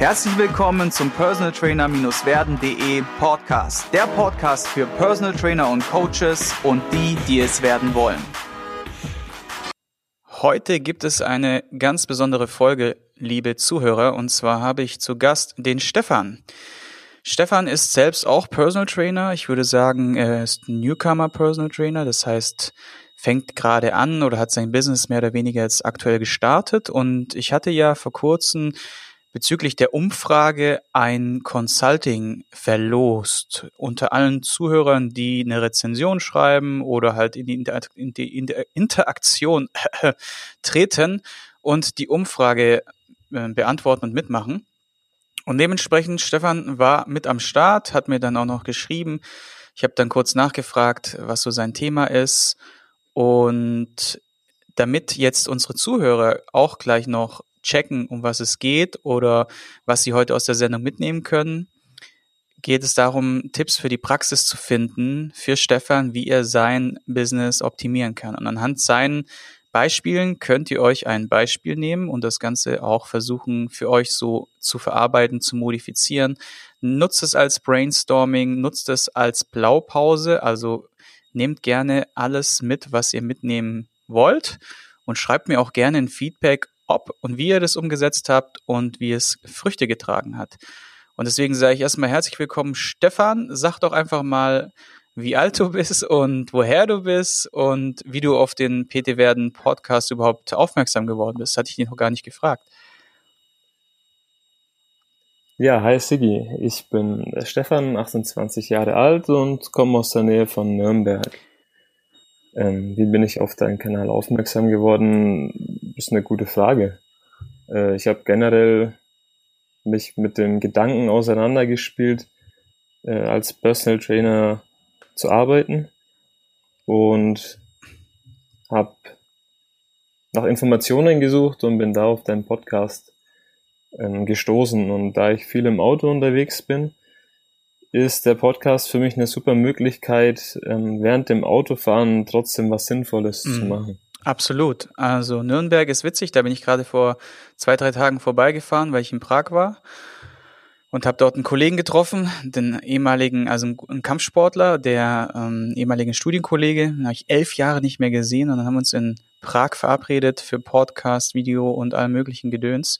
Herzlich willkommen zum Personal Trainer-werden.de Podcast. Der Podcast für Personal Trainer und Coaches und die, die es werden wollen. Heute gibt es eine ganz besondere Folge, liebe Zuhörer, und zwar habe ich zu Gast den Stefan. Stefan ist selbst auch Personal Trainer. Ich würde sagen, er ist Newcomer Personal Trainer. Das heißt, fängt gerade an oder hat sein Business mehr oder weniger jetzt aktuell gestartet. Und ich hatte ja vor kurzem bezüglich der Umfrage ein Consulting verlost unter allen Zuhörern, die eine Rezension schreiben oder halt in die, Inter in die Interaktion treten und die Umfrage äh, beantworten und mitmachen. Und dementsprechend, Stefan war mit am Start, hat mir dann auch noch geschrieben. Ich habe dann kurz nachgefragt, was so sein Thema ist. Und damit jetzt unsere Zuhörer auch gleich noch checken, um was es geht oder was sie heute aus der Sendung mitnehmen können, geht es darum, Tipps für die Praxis zu finden für Stefan, wie er sein Business optimieren kann. Und anhand seinen Beispielen könnt ihr euch ein Beispiel nehmen und das Ganze auch versuchen für euch so zu verarbeiten, zu modifizieren. Nutzt es als Brainstorming, nutzt es als Blaupause, also nehmt gerne alles mit, was ihr mitnehmen wollt und schreibt mir auch gerne ein Feedback, ob und wie ihr das umgesetzt habt und wie es Früchte getragen hat. Und deswegen sage ich erstmal herzlich willkommen, Stefan. Sag doch einfach mal, wie alt du bist und woher du bist und wie du auf den PT Werden Podcast überhaupt aufmerksam geworden bist. Hatte ich dich noch gar nicht gefragt. Ja, hi Sigi. Ich bin Stefan, 28 Jahre alt und komme aus der Nähe von Nürnberg. Ähm, wie bin ich auf deinen Kanal aufmerksam geworden? Ist eine gute Frage. Äh, ich habe generell mich mit dem Gedanken auseinandergespielt, äh, als Personal Trainer zu arbeiten und habe nach Informationen gesucht und bin da auf deinen Podcast ähm, gestoßen. Und da ich viel im Auto unterwegs bin, ist der Podcast für mich eine super Möglichkeit, ähm, während dem Autofahren trotzdem was Sinnvolles mhm. zu machen. Absolut. Also Nürnberg ist witzig, da bin ich gerade vor zwei, drei Tagen vorbeigefahren, weil ich in Prag war und habe dort einen Kollegen getroffen, den ehemaligen, also einen Kampfsportler, der ähm, ehemaligen Studienkollege, den habe ich elf Jahre nicht mehr gesehen und dann haben wir uns in Prag verabredet für Podcast, Video und allem möglichen Gedöns.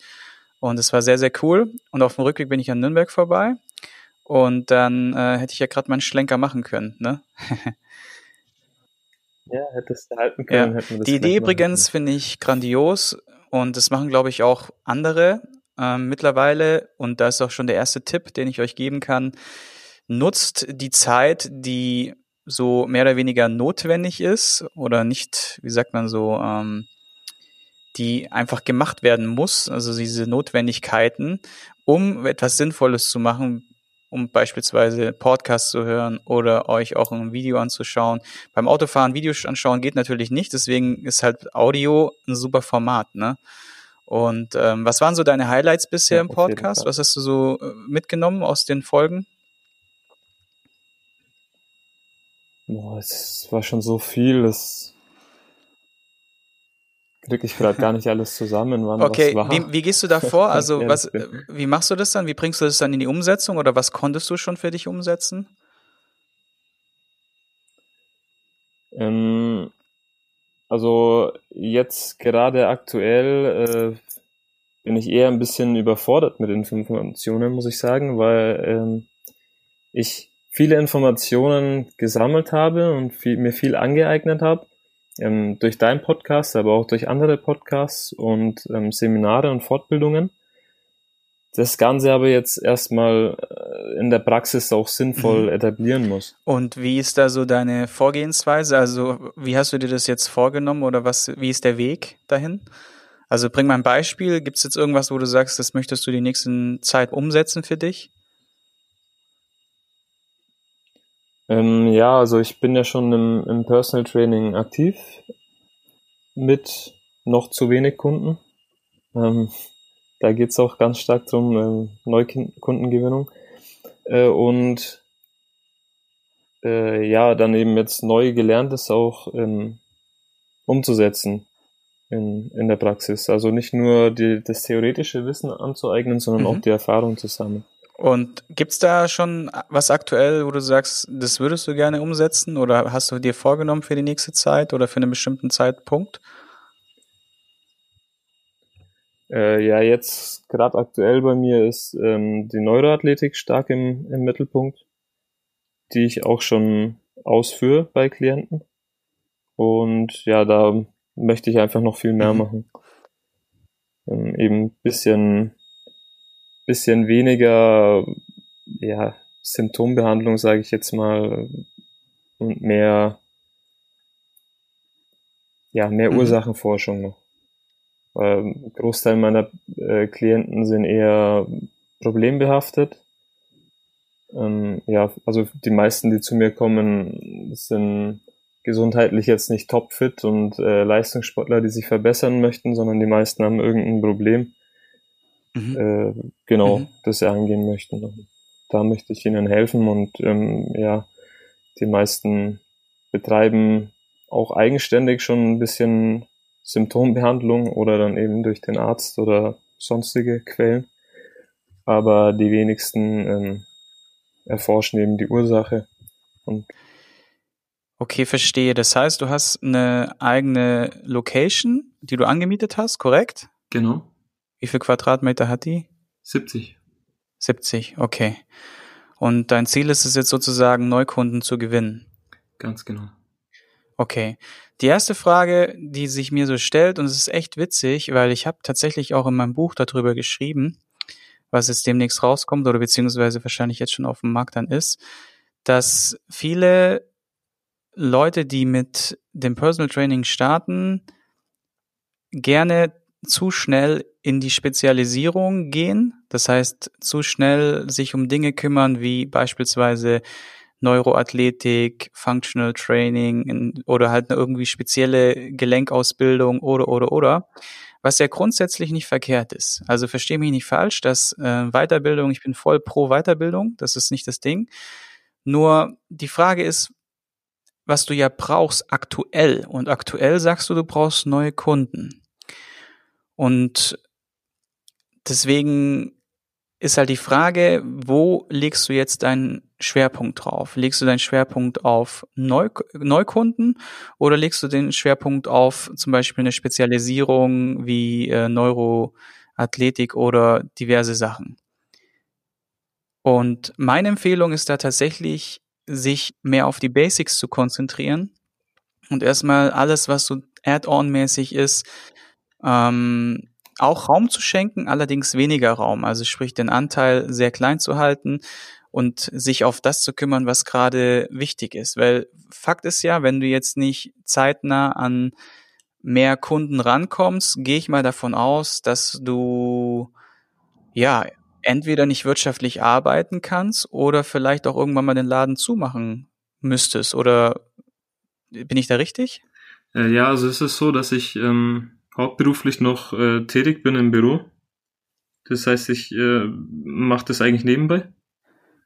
Und es war sehr, sehr cool. Und auf dem Rückweg bin ich an Nürnberg vorbei und dann äh, hätte ich ja gerade meinen Schlenker machen können, ne? ja, hättest du halten können. Ja. Die Idee übrigens finde ich grandios und das machen, glaube ich, auch andere ähm, mittlerweile. Und da ist auch schon der erste Tipp, den ich euch geben kann. Nutzt die Zeit, die so mehr oder weniger notwendig ist oder nicht, wie sagt man so, ähm, die einfach gemacht werden muss, also diese Notwendigkeiten, um etwas Sinnvolles zu machen, um beispielsweise Podcasts zu hören oder euch auch ein Video anzuschauen. Beim Autofahren Videos anschauen geht natürlich nicht, deswegen ist halt Audio ein super Format, ne? Und ähm, was waren so deine Highlights bisher ja, im Podcast? Was hast du so äh, mitgenommen aus den Folgen? Boah, es war schon so viel, das kriege ich gerade gar nicht alles zusammen, wann okay, was war. Wie, wie gehst du da vor? Also was, wie machst du das dann? Wie bringst du das dann in die Umsetzung oder was konntest du schon für dich umsetzen? Ähm, also jetzt gerade aktuell äh, bin ich eher ein bisschen überfordert mit Informationen, muss ich sagen, weil ähm, ich viele Informationen gesammelt habe und viel, mir viel angeeignet habe ähm, durch deinen Podcast, aber auch durch andere Podcasts und ähm, Seminare und Fortbildungen. Das Ganze aber jetzt erstmal äh, in der Praxis auch sinnvoll mhm. etablieren muss. Und wie ist da so deine Vorgehensweise? Also wie hast du dir das jetzt vorgenommen oder was, wie ist der Weg dahin? Also bring mal ein Beispiel. Gibt es jetzt irgendwas, wo du sagst, das möchtest du die nächsten Zeit umsetzen für dich? Ähm, ja, also ich bin ja schon im, im Personal Training aktiv mit noch zu wenig Kunden. Ähm, da geht's auch ganz stark drum ähm, Neukundengewinnung. Äh, und äh, ja, dann eben jetzt neu gelerntes auch ähm, umzusetzen. in, in der Praxis. Also nicht nur die, das theoretische Wissen anzueignen, sondern mhm. auch die Erfahrung zu sammeln. Und gibt's da schon was aktuell, wo du sagst, das würdest du gerne umsetzen oder hast du dir vorgenommen für die nächste Zeit oder für einen bestimmten Zeitpunkt? Äh, ja, jetzt gerade aktuell bei mir ist ähm, die Neuroathletik stark im, im Mittelpunkt, die ich auch schon ausführe bei Klienten. Und ja, da möchte ich einfach noch viel mehr mhm. machen. Ähm, eben bisschen bisschen weniger ja, Symptombehandlung, sage ich jetzt mal, und mehr, ja, mehr mhm. Ursachenforschung noch. Weil ein Großteil meiner äh, Klienten sind eher problembehaftet. Ähm, ja, also die meisten, die zu mir kommen, sind gesundheitlich jetzt nicht topfit und äh, Leistungssportler, die sich verbessern möchten, sondern die meisten haben irgendein Problem mhm. äh, genau mhm. das sie angehen möchten. Da möchte ich ihnen helfen und ähm, ja, die meisten betreiben auch eigenständig schon ein bisschen Symptombehandlung oder dann eben durch den Arzt oder sonstige Quellen. Aber die wenigsten ähm, erforschen eben die Ursache. Und okay, verstehe. Das heißt, du hast eine eigene Location, die du angemietet hast, korrekt? Genau. Wie viel Quadratmeter hat die? 70. 70, okay. Und dein Ziel ist es jetzt sozusagen, Neukunden zu gewinnen? Ganz genau. Okay. Die erste Frage, die sich mir so stellt, und es ist echt witzig, weil ich habe tatsächlich auch in meinem Buch darüber geschrieben, was jetzt demnächst rauskommt oder beziehungsweise wahrscheinlich jetzt schon auf dem Markt dann ist, dass viele Leute, die mit dem Personal Training starten, gerne zu schnell in die Spezialisierung gehen, das heißt zu schnell sich um Dinge kümmern wie beispielsweise Neuroathletik, Functional Training in, oder halt irgendwie spezielle Gelenkausbildung oder oder oder, was ja grundsätzlich nicht verkehrt ist. Also verstehe mich nicht falsch, dass äh, Weiterbildung, ich bin voll pro Weiterbildung, das ist nicht das Ding. Nur die Frage ist, was du ja brauchst aktuell und aktuell sagst du, du brauchst neue Kunden. Und deswegen ist halt die Frage, wo legst du jetzt deinen Schwerpunkt drauf? Legst du deinen Schwerpunkt auf Neu Neukunden oder legst du den Schwerpunkt auf zum Beispiel eine Spezialisierung wie äh, Neuroathletik oder diverse Sachen? Und meine Empfehlung ist da tatsächlich, sich mehr auf die Basics zu konzentrieren und erstmal alles, was so Add-on-mäßig ist, ähm, auch Raum zu schenken, allerdings weniger Raum, also sprich den Anteil sehr klein zu halten und sich auf das zu kümmern, was gerade wichtig ist. Weil Fakt ist ja, wenn du jetzt nicht zeitnah an mehr Kunden rankommst, gehe ich mal davon aus, dass du ja entweder nicht wirtschaftlich arbeiten kannst oder vielleicht auch irgendwann mal den Laden zumachen müsstest. Oder bin ich da richtig? Äh, ja, also es ist so, dass ich ähm, hauptberuflich noch äh, tätig bin im Büro. Das heißt, ich äh, mache das eigentlich nebenbei.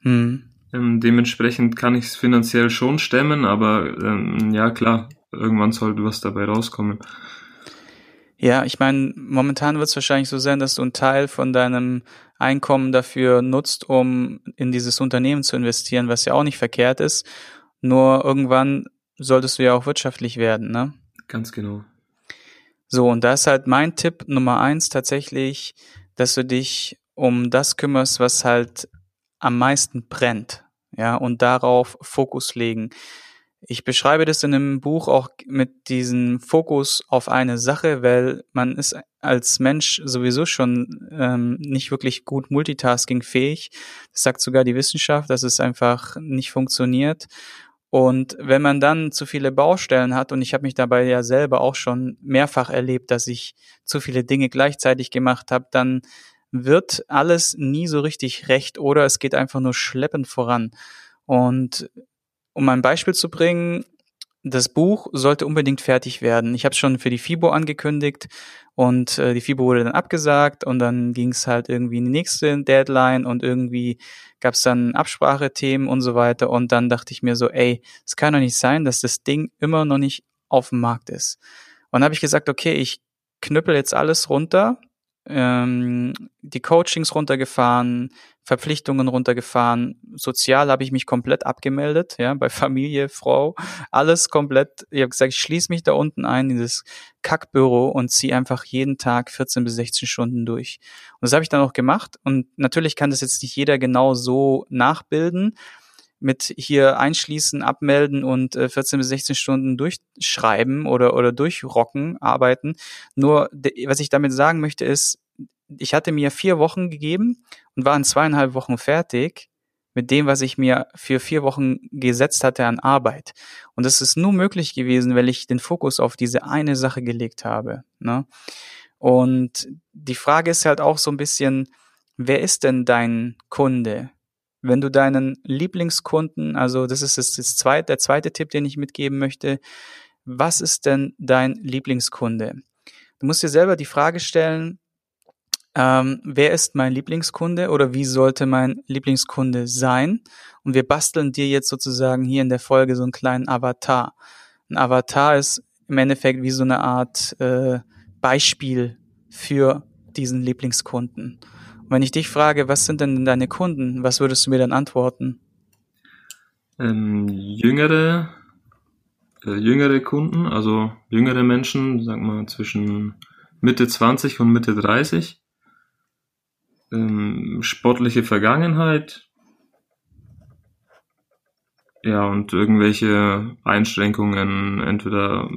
Hm. Ähm, dementsprechend kann ich es finanziell schon stemmen, aber ähm, ja klar, irgendwann sollte was dabei rauskommen. Ja, ich meine, momentan wird es wahrscheinlich so sein, dass du einen Teil von deinem Einkommen dafür nutzt, um in dieses Unternehmen zu investieren, was ja auch nicht verkehrt ist. Nur irgendwann solltest du ja auch wirtschaftlich werden, ne? Ganz genau. So, und da ist halt mein Tipp Nummer eins tatsächlich, dass du dich um das kümmerst, was halt am meisten brennt, ja, und darauf Fokus legen. Ich beschreibe das in dem Buch auch mit diesem Fokus auf eine Sache, weil man ist als Mensch sowieso schon ähm, nicht wirklich gut multitaskingfähig. Das sagt sogar die Wissenschaft, dass es einfach nicht funktioniert. Und wenn man dann zu viele Baustellen hat, und ich habe mich dabei ja selber auch schon mehrfach erlebt, dass ich zu viele Dinge gleichzeitig gemacht habe, dann wird alles nie so richtig recht oder es geht einfach nur schleppend voran. Und um ein Beispiel zu bringen, das Buch sollte unbedingt fertig werden. Ich habe es schon für die FIBO angekündigt und äh, die FIBO wurde dann abgesagt und dann ging es halt irgendwie in die nächste Deadline und irgendwie gab es dann Absprachethemen und so weiter und dann dachte ich mir so, ey, es kann doch nicht sein, dass das Ding immer noch nicht auf dem Markt ist. Und dann habe ich gesagt, okay, ich knüppel jetzt alles runter, ähm, die Coachings runtergefahren, Verpflichtungen runtergefahren, sozial habe ich mich komplett abgemeldet, ja, bei Familie, Frau, alles komplett. Ich habe gesagt, ich schließe mich da unten ein in dieses Kackbüro und ziehe einfach jeden Tag 14 bis 16 Stunden durch. Und das habe ich dann auch gemacht und natürlich kann das jetzt nicht jeder genau so nachbilden, mit hier einschließen, abmelden und äh, 14 bis 16 Stunden durchschreiben oder, oder durchrocken, arbeiten. Nur, was ich damit sagen möchte, ist, ich hatte mir vier Wochen gegeben und war in zweieinhalb Wochen fertig mit dem, was ich mir für vier Wochen gesetzt hatte an Arbeit. Und das ist nur möglich gewesen, weil ich den Fokus auf diese eine Sache gelegt habe. Ne? Und die Frage ist halt auch so ein bisschen, wer ist denn dein Kunde? Wenn du deinen Lieblingskunden, also das ist das, das zweite, der zweite Tipp, den ich mitgeben möchte, was ist denn dein Lieblingskunde? Du musst dir selber die Frage stellen, ähm, wer ist mein Lieblingskunde oder wie sollte mein Lieblingskunde sein? Und wir basteln dir jetzt sozusagen hier in der Folge so einen kleinen Avatar. Ein Avatar ist im Endeffekt wie so eine Art äh, Beispiel für diesen Lieblingskunden. Und wenn ich dich frage, was sind denn deine Kunden, was würdest du mir dann antworten? Ähm, jüngere, äh, jüngere Kunden, also jüngere Menschen, sag mal zwischen Mitte 20 und Mitte 30. Ähm, sportliche Vergangenheit. Ja, und irgendwelche Einschränkungen, entweder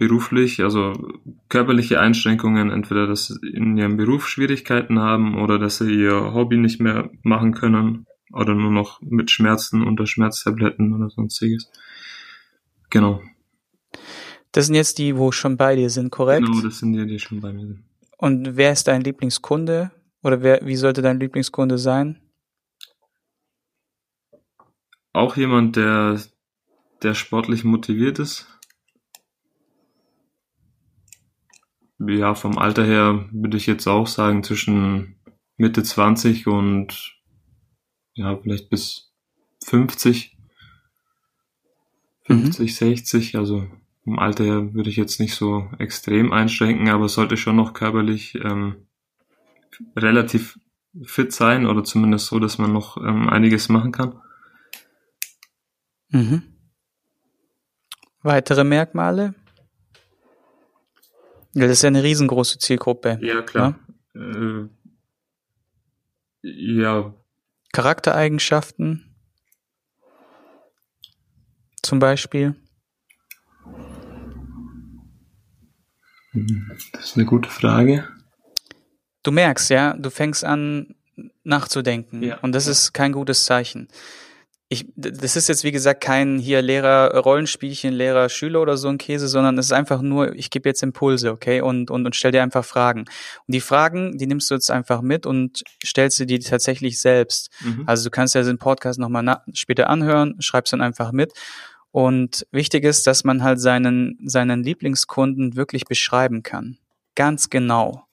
beruflich, also körperliche Einschränkungen, entweder dass sie in ihrem Beruf Schwierigkeiten haben oder dass sie ihr Hobby nicht mehr machen können oder nur noch mit Schmerzen unter Schmerztabletten oder sonstiges. Genau. Das sind jetzt die, wo schon bei dir sind, korrekt? Genau, das sind die, die schon bei mir sind. Und wer ist dein Lieblingskunde? Oder wer, wie sollte dein Lieblingskunde sein? Auch jemand, der, der sportlich motiviert ist, ja, vom Alter her würde ich jetzt auch sagen zwischen Mitte 20 und ja, vielleicht bis 50. 50, mhm. 60, also vom Alter her würde ich jetzt nicht so extrem einschränken, aber sollte schon noch körperlich ähm, relativ fit sein oder zumindest so, dass man noch ähm, einiges machen kann. Mhm. Weitere Merkmale? Ja, das ist ja eine riesengroße Zielgruppe. Ja, klar. Ja, äh, ja. Charaktereigenschaften zum Beispiel. Das ist eine gute Frage. Du merkst, ja, du fängst an nachzudenken ja. und das ist kein gutes Zeichen ich, das ist jetzt wie gesagt kein hier Lehrer Rollenspielchen, Lehrer Schüler oder so ein Käse, sondern es ist einfach nur, ich gebe jetzt Impulse, okay, und und und stell dir einfach Fragen. Und die Fragen, die nimmst du jetzt einfach mit und stellst sie dir tatsächlich selbst. Mhm. Also du kannst ja den Podcast nochmal später anhören, schreibst dann einfach mit. Und wichtig ist, dass man halt seinen seinen Lieblingskunden wirklich beschreiben kann, ganz genau.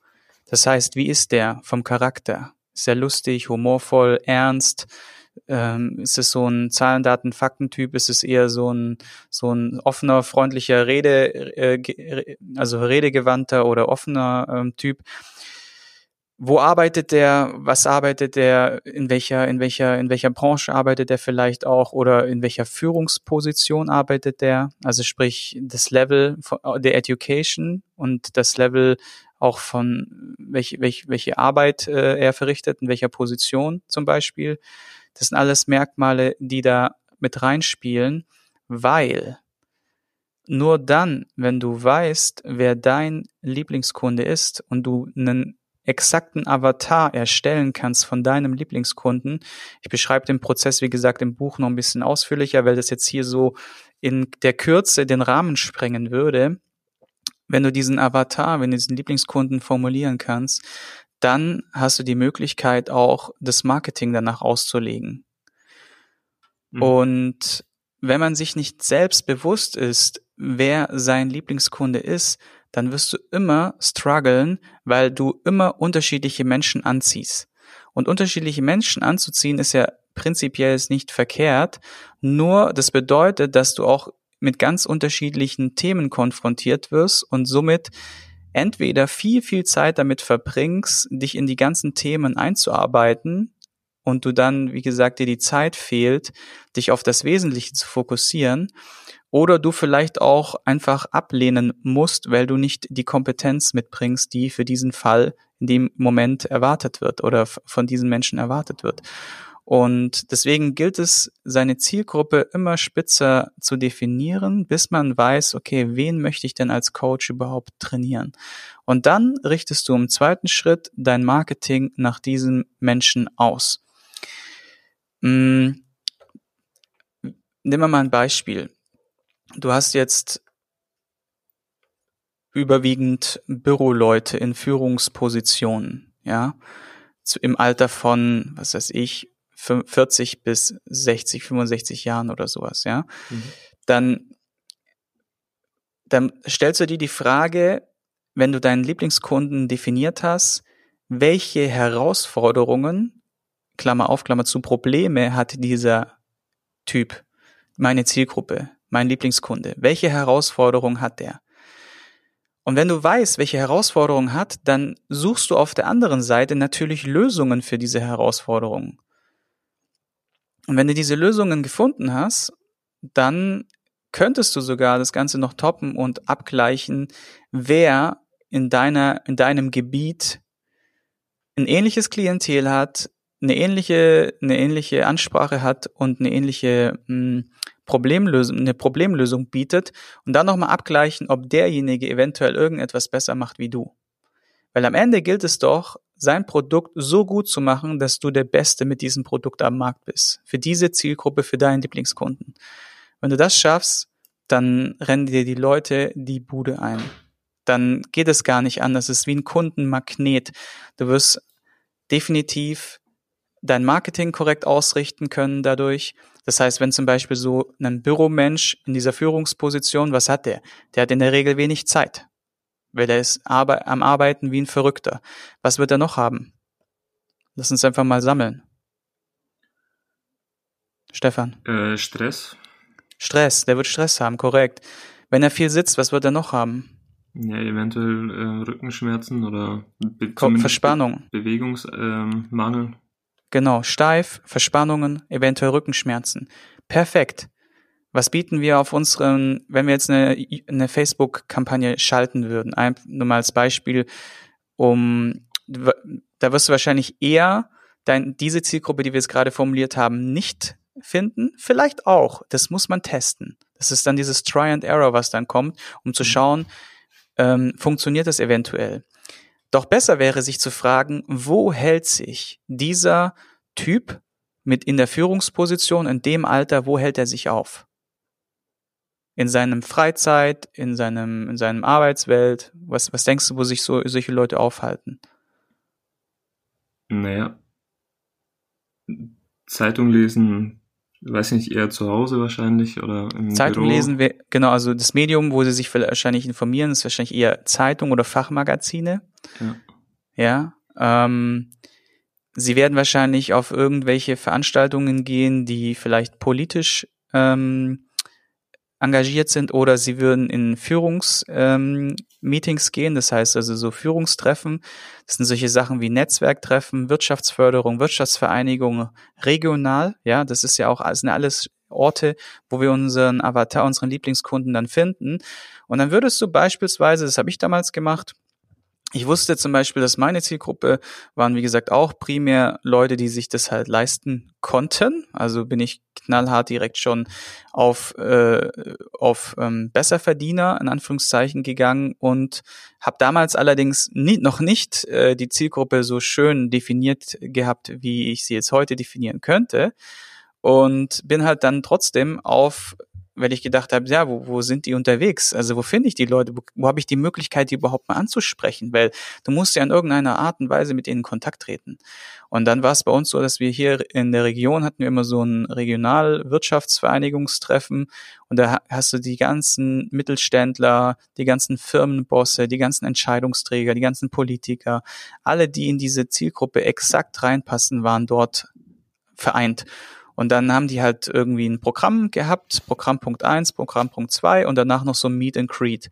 Das heißt, wie ist der vom Charakter? Ist er lustig, humorvoll, ernst? Ähm, ist es so ein Zahlen, Daten, Faktentyp? Ist es eher so ein so ein offener, freundlicher Rede, äh, also redegewandter oder offener ähm, Typ? Wo arbeitet der? Was arbeitet der? In welcher in welcher in welcher Branche arbeitet er vielleicht auch oder in welcher Führungsposition arbeitet der? Also sprich das Level der Education und das Level auch von welche, welche, welche Arbeit äh, er verrichtet, in welcher Position zum Beispiel. Das sind alles Merkmale, die da mit reinspielen, weil nur dann, wenn du weißt, wer dein Lieblingskunde ist und du einen exakten Avatar erstellen kannst von deinem Lieblingskunden. Ich beschreibe den Prozess, wie gesagt, im Buch noch ein bisschen ausführlicher, weil das jetzt hier so in der Kürze den Rahmen sprengen würde. Wenn du diesen Avatar, wenn du diesen Lieblingskunden formulieren kannst, dann hast du die Möglichkeit auch das Marketing danach auszulegen. Mhm. Und wenn man sich nicht selbst bewusst ist, wer sein Lieblingskunde ist, dann wirst du immer strugglen, weil du immer unterschiedliche Menschen anziehst. Und unterschiedliche Menschen anzuziehen ist ja prinzipiell nicht verkehrt, nur das bedeutet, dass du auch mit ganz unterschiedlichen Themen konfrontiert wirst und somit entweder viel, viel Zeit damit verbringst, dich in die ganzen Themen einzuarbeiten und du dann, wie gesagt, dir die Zeit fehlt, dich auf das Wesentliche zu fokussieren, oder du vielleicht auch einfach ablehnen musst, weil du nicht die Kompetenz mitbringst, die für diesen Fall in dem Moment erwartet wird oder von diesen Menschen erwartet wird. Und deswegen gilt es, seine Zielgruppe immer spitzer zu definieren, bis man weiß, okay, wen möchte ich denn als Coach überhaupt trainieren? Und dann richtest du im zweiten Schritt dein Marketing nach diesem Menschen aus. Hm. Nehmen wir mal ein Beispiel. Du hast jetzt überwiegend Büroleute in Führungspositionen, ja, im Alter von, was weiß ich, 40 bis 60, 65 Jahren oder sowas, ja, mhm. dann, dann stellst du dir die Frage, wenn du deinen Lieblingskunden definiert hast, welche Herausforderungen, Klammer auf, Klammer zu, Probleme hat dieser Typ, meine Zielgruppe, mein Lieblingskunde? Welche Herausforderung hat der? Und wenn du weißt, welche Herausforderung hat, dann suchst du auf der anderen Seite natürlich Lösungen für diese Herausforderungen. Und wenn du diese Lösungen gefunden hast, dann könntest du sogar das Ganze noch toppen und abgleichen, wer in deiner, in deinem Gebiet ein ähnliches Klientel hat, eine ähnliche, eine ähnliche Ansprache hat und eine ähnliche mh, hm, Problemlösung, eine Problemlösung bietet und dann nochmal abgleichen, ob derjenige eventuell irgendetwas besser macht wie du. Weil am Ende gilt es doch, sein Produkt so gut zu machen, dass du der Beste mit diesem Produkt am Markt bist. Für diese Zielgruppe, für deinen Lieblingskunden. Wenn du das schaffst, dann rennen dir die Leute die Bude ein. Dann geht es gar nicht anders. Es ist wie ein Kundenmagnet. Du wirst definitiv dein Marketing korrekt ausrichten können dadurch. Das heißt, wenn zum Beispiel so ein Büromensch in dieser Führungsposition, was hat der? Der hat in der Regel wenig Zeit, weil er ist am Arbeiten wie ein Verrückter. Was wird er noch haben? Lass uns einfach mal sammeln. Stefan. Äh, Stress. Stress, der wird Stress haben, korrekt. Wenn er viel sitzt, was wird er noch haben? Ja, eventuell äh, Rückenschmerzen oder Be Verspannung. Be Bewegungsmangel. Ähm, Genau, steif, Verspannungen, eventuell Rückenschmerzen. Perfekt. Was bieten wir auf unseren, wenn wir jetzt eine, eine Facebook-Kampagne schalten würden? Ein, nur mal als Beispiel, um, da wirst du wahrscheinlich eher dein, diese Zielgruppe, die wir jetzt gerade formuliert haben, nicht finden. Vielleicht auch. Das muss man testen. Das ist dann dieses Try and Error, was dann kommt, um zu mhm. schauen, ähm, funktioniert das eventuell. Doch besser wäre sich zu fragen, wo hält sich dieser Typ mit in der Führungsposition in dem Alter, wo hält er sich auf? In seinem Freizeit, in seinem, in seinem Arbeitswelt? Was, was denkst du, wo sich so, solche Leute aufhalten? Naja, Zeitung lesen, weiß nicht, eher zu Hause wahrscheinlich oder im Zeitung Büro. lesen, genau, also das Medium, wo sie sich wahrscheinlich informieren, ist wahrscheinlich eher Zeitung oder Fachmagazine. Ja. ja ähm, sie werden wahrscheinlich auf irgendwelche Veranstaltungen gehen, die vielleicht politisch ähm, engagiert sind oder sie würden in Führungsmeetings ähm, gehen, das heißt also so Führungstreffen. Das sind solche Sachen wie Netzwerktreffen, Wirtschaftsförderung, Wirtschaftsvereinigung, regional. Ja, das ist ja auch das sind alles Orte, wo wir unseren Avatar, unseren Lieblingskunden dann finden. Und dann würdest du beispielsweise, das habe ich damals gemacht, ich wusste zum Beispiel, dass meine Zielgruppe waren, wie gesagt, auch primär Leute, die sich das halt leisten konnten. Also bin ich knallhart direkt schon auf, äh, auf ähm, Besserverdiener in Anführungszeichen gegangen und habe damals allerdings nie, noch nicht äh, die Zielgruppe so schön definiert gehabt, wie ich sie jetzt heute definieren könnte. Und bin halt dann trotzdem auf weil ich gedacht habe, ja, wo, wo sind die unterwegs? Also wo finde ich die Leute? Wo, wo habe ich die Möglichkeit, die überhaupt mal anzusprechen? Weil du musst ja in irgendeiner Art und Weise mit ihnen in Kontakt treten. Und dann war es bei uns so, dass wir hier in der Region hatten wir immer so ein Regionalwirtschaftsvereinigungstreffen und da hast du die ganzen Mittelständler, die ganzen Firmenbosse, die ganzen Entscheidungsträger, die ganzen Politiker, alle, die in diese Zielgruppe exakt reinpassen, waren dort vereint. Und dann haben die halt irgendwie ein Programm gehabt, Programmpunkt 1, Programmpunkt 2 und danach noch so Meet and Greet.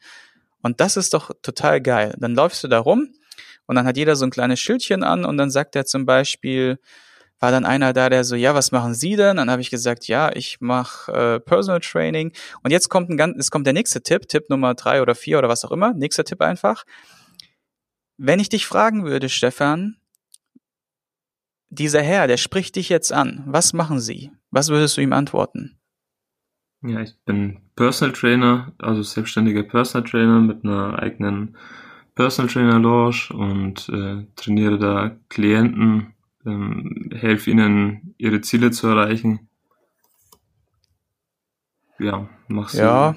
Und das ist doch total geil. Dann läufst du da rum und dann hat jeder so ein kleines Schildchen an und dann sagt er zum Beispiel, war dann einer da, der so, ja, was machen Sie denn? Dann habe ich gesagt, ja, ich mache äh, Personal Training. Und jetzt kommt ein ganz, es kommt der nächste Tipp, Tipp Nummer drei oder vier oder was auch immer. Nächster Tipp einfach. Wenn ich dich fragen würde, Stefan, dieser Herr, der spricht dich jetzt an. Was machen Sie? Was würdest du ihm antworten? Ja, ich bin Personal Trainer, also selbstständiger Personal Trainer mit einer eigenen Personal Trainer Lounge und äh, trainiere da Klienten, ähm, helfe ihnen ihre Ziele zu erreichen. Ja, mach so Ja,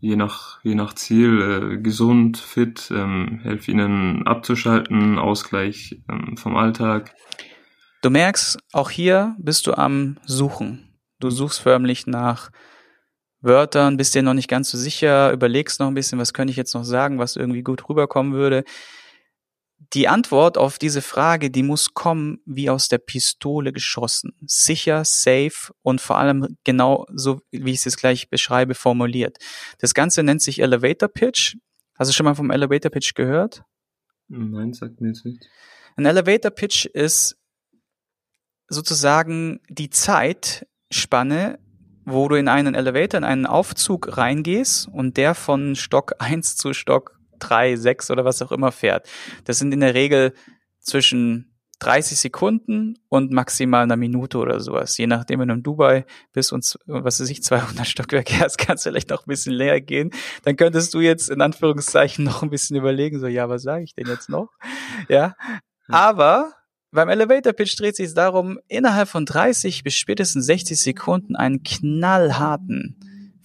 je nach je nach Ziel äh, gesund, fit, ähm, helfe ihnen abzuschalten, Ausgleich ähm, vom Alltag. du merkst, auch hier bist du am Suchen. Du suchst förmlich nach Wörtern, bist dir noch nicht ganz so sicher, überlegst noch ein bisschen, was könnte ich jetzt noch sagen, was irgendwie gut rüberkommen würde. Die Antwort auf diese Frage, die muss kommen wie aus der Pistole geschossen. Sicher, safe und vor allem genau so, wie ich es jetzt gleich beschreibe, formuliert. Das Ganze nennt sich Elevator Pitch. Hast du schon mal vom Elevator Pitch gehört? Nein, sagt mir jetzt nicht. Ein Elevator Pitch ist sozusagen die Zeitspanne, wo du in einen Elevator, in einen Aufzug reingehst und der von Stock 1 zu Stock 3, 6 oder was auch immer fährt. Das sind in der Regel zwischen 30 Sekunden und maximal einer Minute oder sowas. Je nachdem, wenn du in Dubai bist und, was weiß ich, 200 Stockwerke hast, kannst du vielleicht noch ein bisschen leer gehen. Dann könntest du jetzt in Anführungszeichen noch ein bisschen überlegen, so, ja, was sage ich denn jetzt noch? Ja. Aber beim Elevator Pitch dreht sich es darum, innerhalb von 30 bis spätestens 60 Sekunden einen knallharten,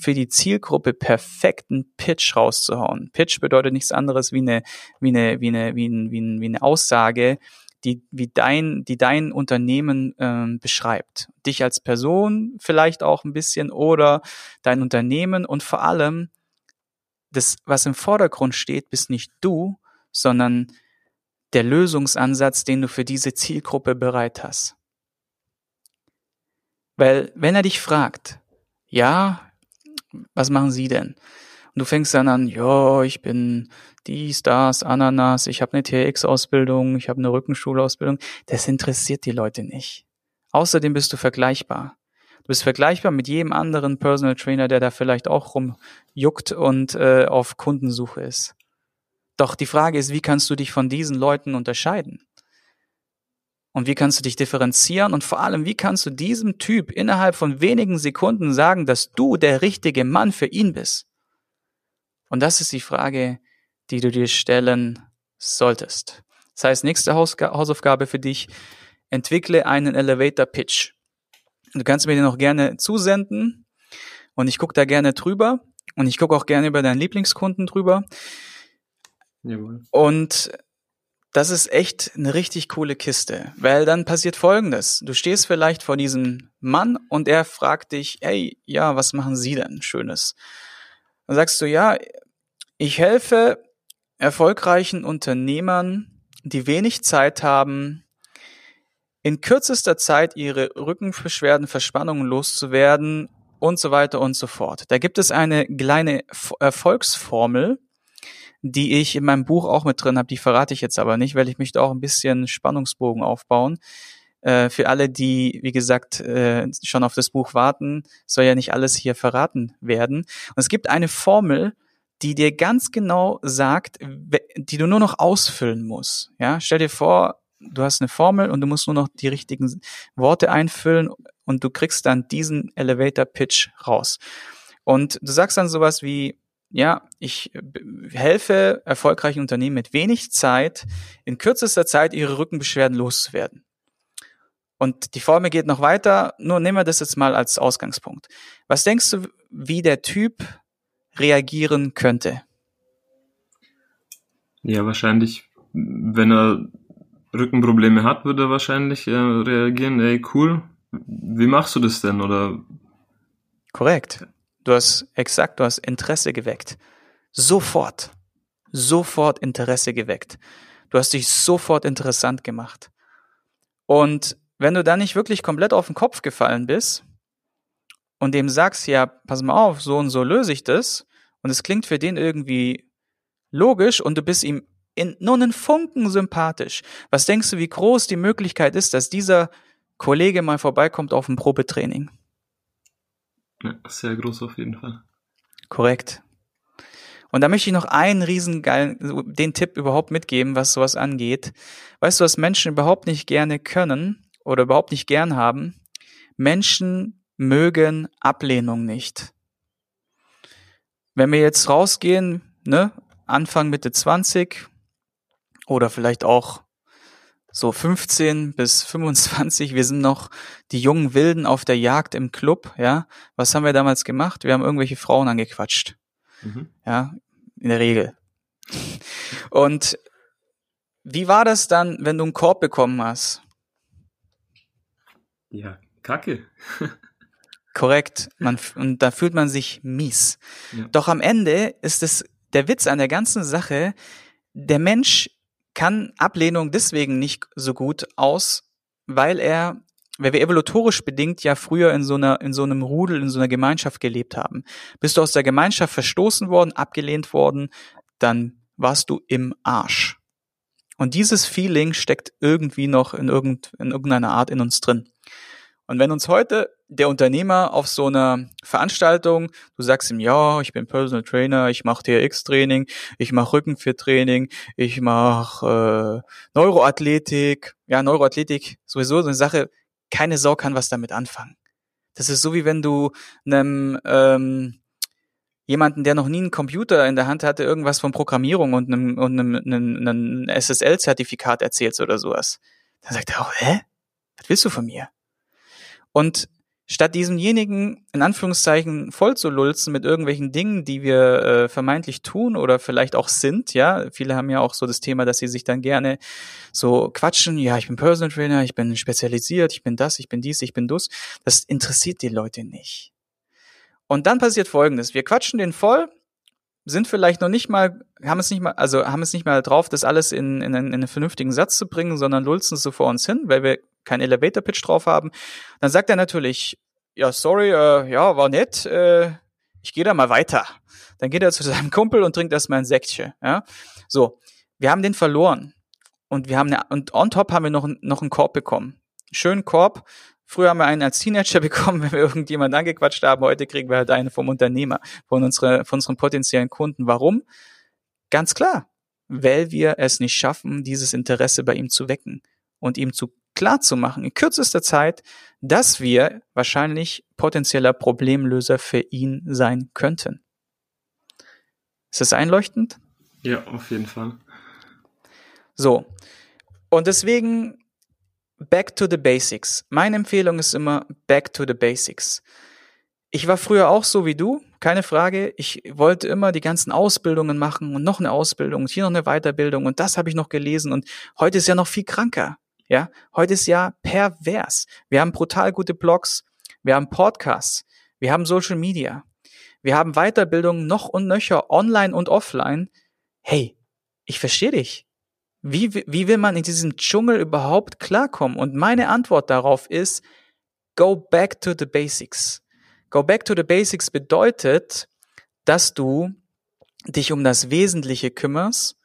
für die Zielgruppe perfekten Pitch rauszuhauen. Pitch bedeutet nichts anderes wie eine, wie eine, wie eine, wie, ein, wie, ein, wie eine Aussage, die, wie dein, die dein Unternehmen ähm, beschreibt. Dich als Person vielleicht auch ein bisschen oder dein Unternehmen und vor allem das, was im Vordergrund steht, bist nicht du, sondern der Lösungsansatz, den du für diese Zielgruppe bereit hast. Weil wenn er dich fragt, ja, was machen Sie denn? Und du fängst dann an, ja, ich bin dies, das, Ananas, ich habe eine TX-Ausbildung, ich habe eine Rückenschulausbildung. Das interessiert die Leute nicht. Außerdem bist du vergleichbar. Du bist vergleichbar mit jedem anderen Personal Trainer, der da vielleicht auch rumjuckt und äh, auf Kundensuche ist. Doch die Frage ist, wie kannst du dich von diesen Leuten unterscheiden? Und wie kannst du dich differenzieren? Und vor allem, wie kannst du diesem Typ innerhalb von wenigen Sekunden sagen, dass du der richtige Mann für ihn bist? Und das ist die Frage, die du dir stellen solltest. Das heißt, nächste Hausaufgabe für dich, entwickle einen Elevator Pitch. Du kannst mir den auch gerne zusenden und ich gucke da gerne drüber und ich gucke auch gerne über deinen Lieblingskunden drüber. Jawohl. Und das ist echt eine richtig coole Kiste, weil dann passiert Folgendes. Du stehst vielleicht vor diesem Mann und er fragt dich, hey, ja, was machen Sie denn Schönes? Dann sagst du, ja, ich helfe erfolgreichen Unternehmern, die wenig Zeit haben, in kürzester Zeit ihre Rückenbeschwerden, Verspannungen loszuwerden und so weiter und so fort. Da gibt es eine kleine Erfolgsformel, die ich in meinem Buch auch mit drin habe, die verrate ich jetzt aber nicht, weil ich möchte auch ein bisschen Spannungsbogen aufbauen. Äh, für alle, die, wie gesagt, äh, schon auf das Buch warten, soll ja nicht alles hier verraten werden. Und es gibt eine Formel, die dir ganz genau sagt, die du nur noch ausfüllen musst. Ja, stell dir vor, du hast eine Formel und du musst nur noch die richtigen Worte einfüllen und du kriegst dann diesen Elevator Pitch raus. Und du sagst dann sowas wie, ja, ich helfe erfolgreichen Unternehmen mit wenig Zeit, in kürzester Zeit ihre Rückenbeschwerden loszuwerden. Und die Formel geht noch weiter, nur nehmen wir das jetzt mal als Ausgangspunkt. Was denkst du, wie der Typ reagieren könnte? Ja, wahrscheinlich, wenn er Rückenprobleme hat, würde er wahrscheinlich äh, reagieren, ey, cool, wie machst du das denn? Oder Korrekt. Du hast exakt, du hast Interesse geweckt. Sofort. Sofort Interesse geweckt. Du hast dich sofort interessant gemacht. Und wenn du dann nicht wirklich komplett auf den Kopf gefallen bist und dem sagst, ja, pass mal auf, so und so löse ich das, und es klingt für den irgendwie logisch und du bist ihm in nur einen Funken sympathisch. Was denkst du, wie groß die Möglichkeit ist, dass dieser Kollege mal vorbeikommt auf ein Probetraining? Ja, sehr groß auf jeden Fall. Korrekt. Und da möchte ich noch einen riesengeilen, den Tipp überhaupt mitgeben, was sowas angeht. Weißt du, was Menschen überhaupt nicht gerne können oder überhaupt nicht gern haben? Menschen mögen Ablehnung nicht. Wenn wir jetzt rausgehen, ne, Anfang Mitte 20, oder vielleicht auch so 15 bis 25. Wir sind noch die jungen Wilden auf der Jagd im Club, ja. Was haben wir damals gemacht? Wir haben irgendwelche Frauen angequatscht. Mhm. Ja, in der Regel. Und wie war das dann, wenn du einen Korb bekommen hast? Ja, kacke. Korrekt. Man, und da fühlt man sich mies. Ja. Doch am Ende ist es der Witz an der ganzen Sache, der Mensch kann Ablehnung deswegen nicht so gut aus, weil er, weil wir evolutorisch bedingt ja früher in so einer, in so einem Rudel, in so einer Gemeinschaft gelebt haben. Bist du aus der Gemeinschaft verstoßen worden, abgelehnt worden, dann warst du im Arsch. Und dieses Feeling steckt irgendwie noch in, irgend, in irgendeiner Art in uns drin. Und wenn uns heute der Unternehmer auf so einer Veranstaltung, du sagst ihm, ja, ich bin Personal Trainer, ich mache TRX-Training, ich mache Rückenfit-Training, ich mache äh, Neuroathletik, ja, Neuroathletik sowieso so eine Sache, keine Sau kann was damit anfangen. Das ist so wie wenn du einem ähm, jemanden, der noch nie einen Computer in der Hand hatte, irgendwas von Programmierung und einem, und einem, einem, einem SSL-Zertifikat erzählst oder sowas. Dann sagt er auch, hä? Was willst du von mir? Und statt diesemjenigen in Anführungszeichen voll zu lulzen mit irgendwelchen Dingen, die wir äh, vermeintlich tun oder vielleicht auch sind, ja, viele haben ja auch so das Thema, dass sie sich dann gerne so quatschen, ja, ich bin Personal Trainer, ich bin spezialisiert, ich bin das, ich bin dies, ich bin das, das interessiert die Leute nicht. Und dann passiert Folgendes, wir quatschen den voll, sind vielleicht noch nicht mal, haben es nicht mal, also haben es nicht mal drauf, das alles in, in, in einen vernünftigen Satz zu bringen, sondern lulzen es so vor uns hin, weil wir keinen Elevator Pitch drauf haben. Dann sagt er natürlich, ja, sorry, äh, ja, war nett, äh, ich gehe da mal weiter. Dann geht er zu seinem Kumpel und trinkt erstmal ein Säckchen, ja. So. Wir haben den verloren. Und wir haben eine, und on top haben wir noch, noch einen Korb bekommen. Schönen Korb. Früher haben wir einen als Teenager bekommen, wenn wir irgendjemand angequatscht haben. Heute kriegen wir halt einen vom Unternehmer, von, unsere, von unseren potenziellen Kunden. Warum? Ganz klar. Weil wir es nicht schaffen, dieses Interesse bei ihm zu wecken und ihm zu klar zu machen in kürzester Zeit, dass wir wahrscheinlich potenzieller Problemlöser für ihn sein könnten. Ist das einleuchtend? Ja, auf jeden Fall. So. Und deswegen back to the basics. Meine Empfehlung ist immer back to the basics. Ich war früher auch so wie du, keine Frage. Ich wollte immer die ganzen Ausbildungen machen und noch eine Ausbildung und hier noch eine Weiterbildung und das habe ich noch gelesen und heute ist ja noch viel kranker. Ja, heute ist ja pervers. Wir haben brutal gute Blogs, wir haben Podcasts, wir haben Social Media, wir haben Weiterbildung noch und nöcher online und offline. Hey, ich verstehe dich. Wie, wie will man in diesem Dschungel überhaupt klarkommen? Und meine Antwort darauf ist, go back to the basics. Go back to the basics bedeutet, dass du dich um das Wesentliche kümmerst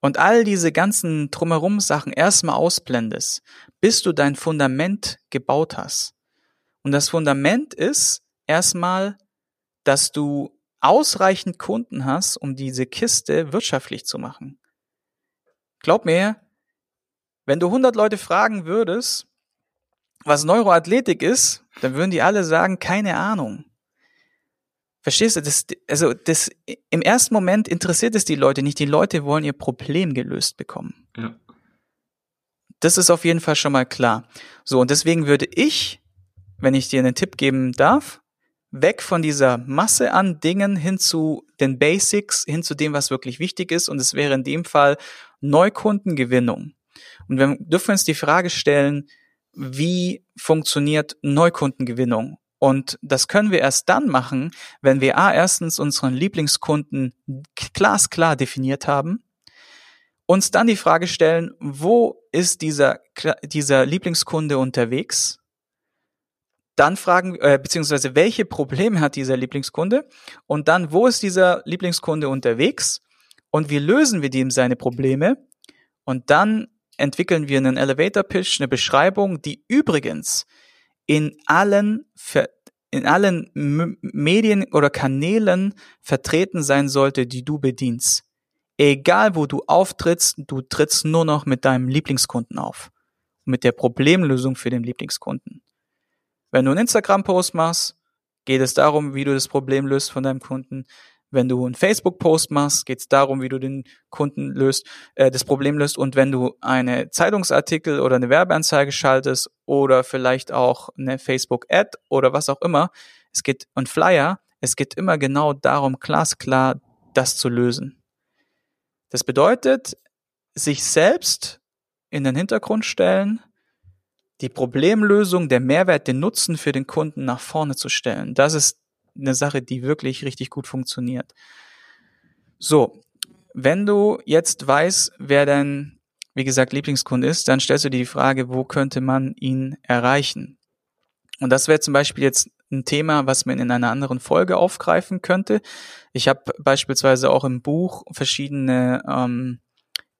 und all diese ganzen drumherum Sachen erstmal ausblendest, bis du dein Fundament gebaut hast. Und das Fundament ist erstmal, dass du ausreichend Kunden hast, um diese Kiste wirtschaftlich zu machen. Glaub mir, wenn du 100 Leute fragen würdest, was Neuroathletik ist, dann würden die alle sagen, keine Ahnung. Verstehst du? Das, also das, im ersten Moment interessiert es die Leute nicht. Die Leute wollen ihr Problem gelöst bekommen. Ja. Das ist auf jeden Fall schon mal klar. So, und deswegen würde ich, wenn ich dir einen Tipp geben darf, weg von dieser Masse an Dingen hin zu den Basics, hin zu dem, was wirklich wichtig ist. Und es wäre in dem Fall Neukundengewinnung. Und wir dürfen uns die Frage stellen, wie funktioniert Neukundengewinnung? Und das können wir erst dann machen, wenn wir A, erstens unseren Lieblingskunden glasklar definiert haben, uns dann die Frage stellen, wo ist dieser, dieser Lieblingskunde unterwegs? dann fragen, äh, beziehungsweise welche Probleme hat dieser Lieblingskunde? Und dann, wo ist dieser Lieblingskunde unterwegs? Und wie lösen wir dem seine Probleme? Und dann entwickeln wir einen Elevator Pitch, eine Beschreibung, die übrigens in allen in allen Medien oder Kanälen vertreten sein sollte, die du bedienst. Egal wo du auftrittst, du trittst nur noch mit deinem Lieblingskunden auf. Mit der Problemlösung für den Lieblingskunden. Wenn du einen Instagram-Post machst, geht es darum, wie du das Problem löst von deinem Kunden. Wenn du einen Facebook-Post machst, geht es darum, wie du den Kunden löst, äh, das Problem löst. Und wenn du eine Zeitungsartikel oder eine Werbeanzeige schaltest oder vielleicht auch eine Facebook-Ad oder was auch immer, es geht und Flyer, es geht immer genau darum, glasklar das zu lösen. Das bedeutet, sich selbst in den Hintergrund stellen, die Problemlösung, der Mehrwert, den Nutzen für den Kunden nach vorne zu stellen. Das ist eine Sache, die wirklich richtig gut funktioniert. So, wenn du jetzt weißt, wer dein, wie gesagt, Lieblingskunde ist, dann stellst du dir die Frage, wo könnte man ihn erreichen? Und das wäre zum Beispiel jetzt ein Thema, was man in einer anderen Folge aufgreifen könnte. Ich habe beispielsweise auch im Buch verschiedene ähm,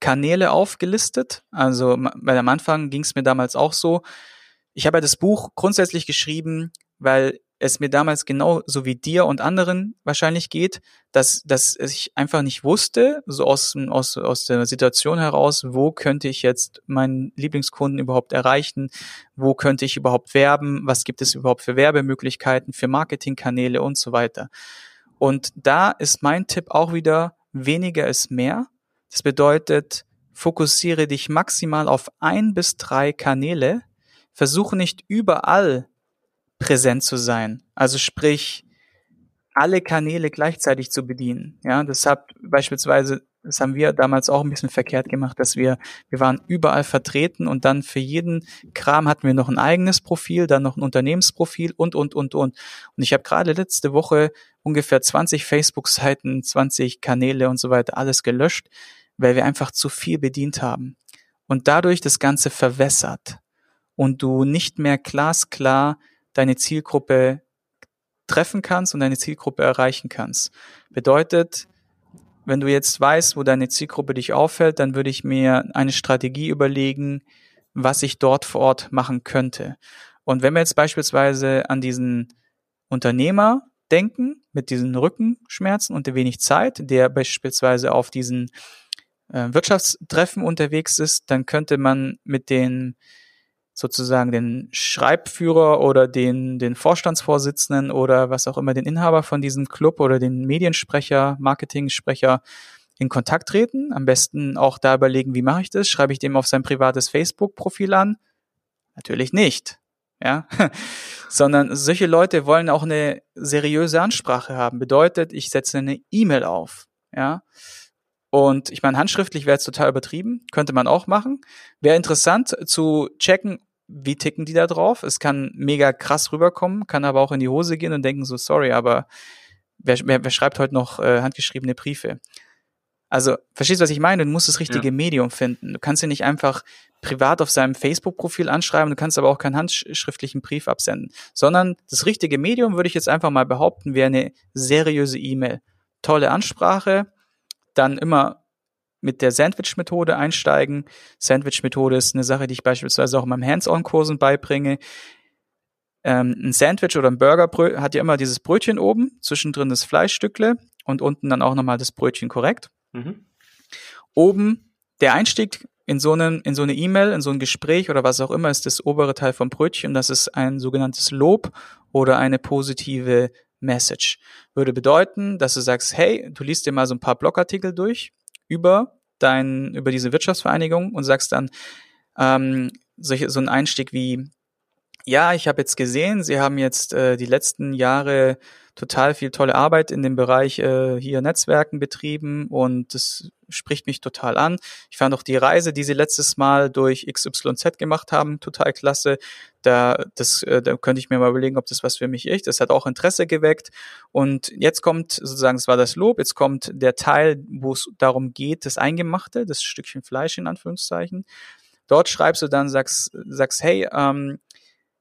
Kanäle aufgelistet. Also weil am Anfang ging es mir damals auch so. Ich habe ja das Buch grundsätzlich geschrieben, weil es mir damals genau so wie dir und anderen wahrscheinlich geht, dass, dass ich einfach nicht wusste, so aus, aus, aus der Situation heraus, wo könnte ich jetzt meinen Lieblingskunden überhaupt erreichen, wo könnte ich überhaupt werben, was gibt es überhaupt für Werbemöglichkeiten, für Marketingkanäle und so weiter. Und da ist mein Tipp auch wieder, weniger ist mehr. Das bedeutet, fokussiere dich maximal auf ein bis drei Kanäle, versuche nicht überall präsent zu sein. Also sprich, alle Kanäle gleichzeitig zu bedienen. Ja, das hat beispielsweise, das haben wir damals auch ein bisschen verkehrt gemacht, dass wir, wir waren überall vertreten und dann für jeden Kram hatten wir noch ein eigenes Profil, dann noch ein Unternehmensprofil und, und, und, und. Und ich habe gerade letzte Woche ungefähr 20 Facebook-Seiten, 20 Kanäle und so weiter alles gelöscht, weil wir einfach zu viel bedient haben. Und dadurch das Ganze verwässert und du nicht mehr glasklar deine Zielgruppe treffen kannst und deine Zielgruppe erreichen kannst. Bedeutet, wenn du jetzt weißt, wo deine Zielgruppe dich auffällt, dann würde ich mir eine Strategie überlegen, was ich dort vor Ort machen könnte. Und wenn wir jetzt beispielsweise an diesen Unternehmer denken, mit diesen Rückenschmerzen und der wenig Zeit, der beispielsweise auf diesen äh, Wirtschaftstreffen unterwegs ist, dann könnte man mit den sozusagen den Schreibführer oder den, den Vorstandsvorsitzenden oder was auch immer, den Inhaber von diesem Club oder den Mediensprecher, Marketingsprecher in Kontakt treten. Am besten auch da überlegen, wie mache ich das? Schreibe ich dem auf sein privates Facebook-Profil an? Natürlich nicht. Ja, sondern solche Leute wollen auch eine seriöse Ansprache haben. Bedeutet, ich setze eine E-Mail auf. Ja, und ich meine, handschriftlich wäre jetzt total übertrieben, könnte man auch machen. Wäre interessant zu checken, wie ticken die da drauf. Es kann mega krass rüberkommen, kann aber auch in die Hose gehen und denken so, sorry, aber wer, wer, wer schreibt heute noch äh, handgeschriebene Briefe? Also, verstehst du, was ich meine? Du musst das richtige ja. Medium finden. Du kannst ihn nicht einfach privat auf seinem Facebook-Profil anschreiben, du kannst aber auch keinen handschriftlichen Brief absenden, sondern das richtige Medium, würde ich jetzt einfach mal behaupten, wäre eine seriöse E-Mail. Tolle Ansprache, dann immer mit der Sandwich-Methode einsteigen. Sandwich-Methode ist eine Sache, die ich beispielsweise auch in meinem Hands-on-Kursen beibringe. Ähm, ein Sandwich oder ein Burger hat ja immer dieses Brötchen oben, zwischendrin das Fleischstückle und unten dann auch nochmal das Brötchen korrekt. Mhm. Oben der Einstieg in so, einen, in so eine E-Mail, in so ein Gespräch oder was auch immer, ist das obere Teil vom Brötchen. Das ist ein sogenanntes Lob oder eine positive Message. Würde bedeuten, dass du sagst, hey, du liest dir mal so ein paar Blogartikel durch über dein, über diese Wirtschaftsvereinigung und sagst dann ähm, solche, so einen Einstieg wie, ja, ich habe jetzt gesehen, Sie haben jetzt äh, die letzten Jahre total viel tolle Arbeit in dem Bereich äh, hier Netzwerken betrieben und das spricht mich total an. Ich fand auch die Reise, die Sie letztes Mal durch XYZ gemacht haben, total klasse. Da, das, äh, da könnte ich mir mal überlegen, ob das was für mich ist. Das hat auch Interesse geweckt. Und jetzt kommt sozusagen, es war das Lob, jetzt kommt der Teil, wo es darum geht, das Eingemachte, das Stückchen Fleisch in Anführungszeichen. Dort schreibst du dann, sagst, sagst hey, ähm,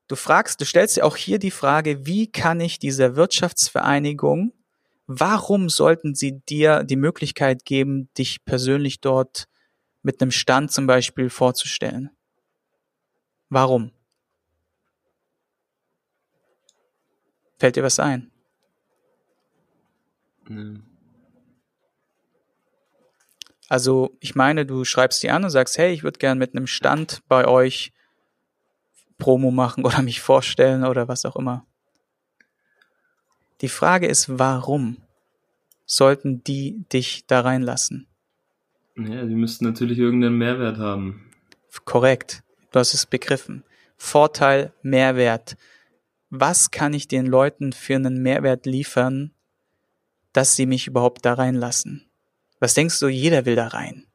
du fragst, du stellst dir auch hier die Frage, wie kann ich dieser Wirtschaftsvereinigung, warum sollten sie dir die Möglichkeit geben, dich persönlich dort mit einem Stand zum Beispiel vorzustellen? Warum? Fällt dir was ein? Nee. Also ich meine, du schreibst die an und sagst, hey, ich würde gern mit einem Stand bei euch Promo machen oder mich vorstellen oder was auch immer. Die Frage ist, warum sollten die dich da reinlassen? Ja, die müssten natürlich irgendeinen Mehrwert haben. Korrekt. Du hast es begriffen. Vorteil, Mehrwert. Was kann ich den Leuten für einen Mehrwert liefern, dass sie mich überhaupt da reinlassen? Was denkst du, jeder will da rein?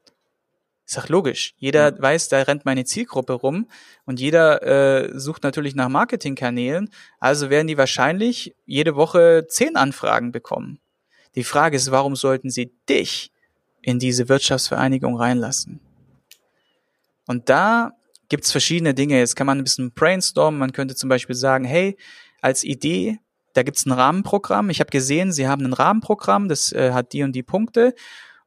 Ist doch logisch. Jeder ja. weiß, da rennt meine Zielgruppe rum und jeder äh, sucht natürlich nach Marketingkanälen. Also werden die wahrscheinlich jede Woche zehn Anfragen bekommen. Die Frage ist, warum sollten sie dich in diese Wirtschaftsvereinigung reinlassen? Und da gibt's verschiedene Dinge. Jetzt kann man ein bisschen brainstormen. Man könnte zum Beispiel sagen, hey, als Idee, da gibt's ein Rahmenprogramm. Ich habe gesehen, Sie haben ein Rahmenprogramm, das äh, hat die und die Punkte.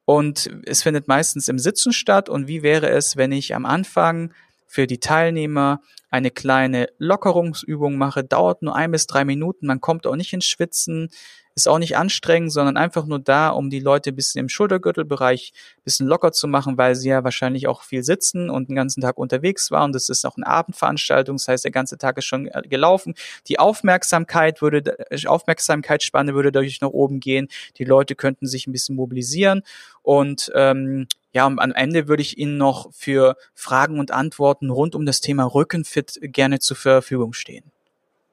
Und es findet meistens im Sitzen statt. Und wie wäre es, wenn ich am Anfang für die Teilnehmer eine kleine Lockerungsübung mache, dauert nur ein bis drei Minuten, man kommt auch nicht ins Schwitzen, ist auch nicht anstrengend, sondern einfach nur da, um die Leute ein bisschen im Schultergürtelbereich ein bisschen locker zu machen, weil sie ja wahrscheinlich auch viel sitzen und den ganzen Tag unterwegs waren. Das ist auch eine Abendveranstaltung, das heißt, der ganze Tag ist schon äh, gelaufen. Die Aufmerksamkeit würde, äh, Aufmerksamkeitsspanne würde dadurch nach oben gehen. Die Leute könnten sich ein bisschen mobilisieren und ähm, ja, und am Ende würde ich Ihnen noch für Fragen und Antworten rund um das Thema Rückenfit gerne zur Verfügung stehen.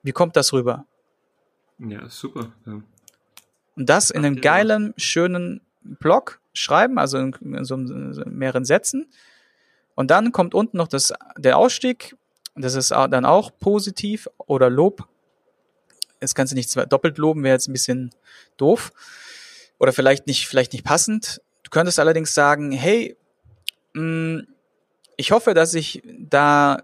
Wie kommt das rüber? Ja, super. Ja. Und das in einem geilen, schönen Blog schreiben, also in, in so mehreren Sätzen. Und dann kommt unten noch das, der Ausstieg. Das ist dann auch positiv oder Lob. Das kannst du nicht doppelt loben, wäre jetzt ein bisschen doof. Oder vielleicht nicht, vielleicht nicht passend. Du könntest allerdings sagen, hey, mh, mm, ich hoffe, dass ich da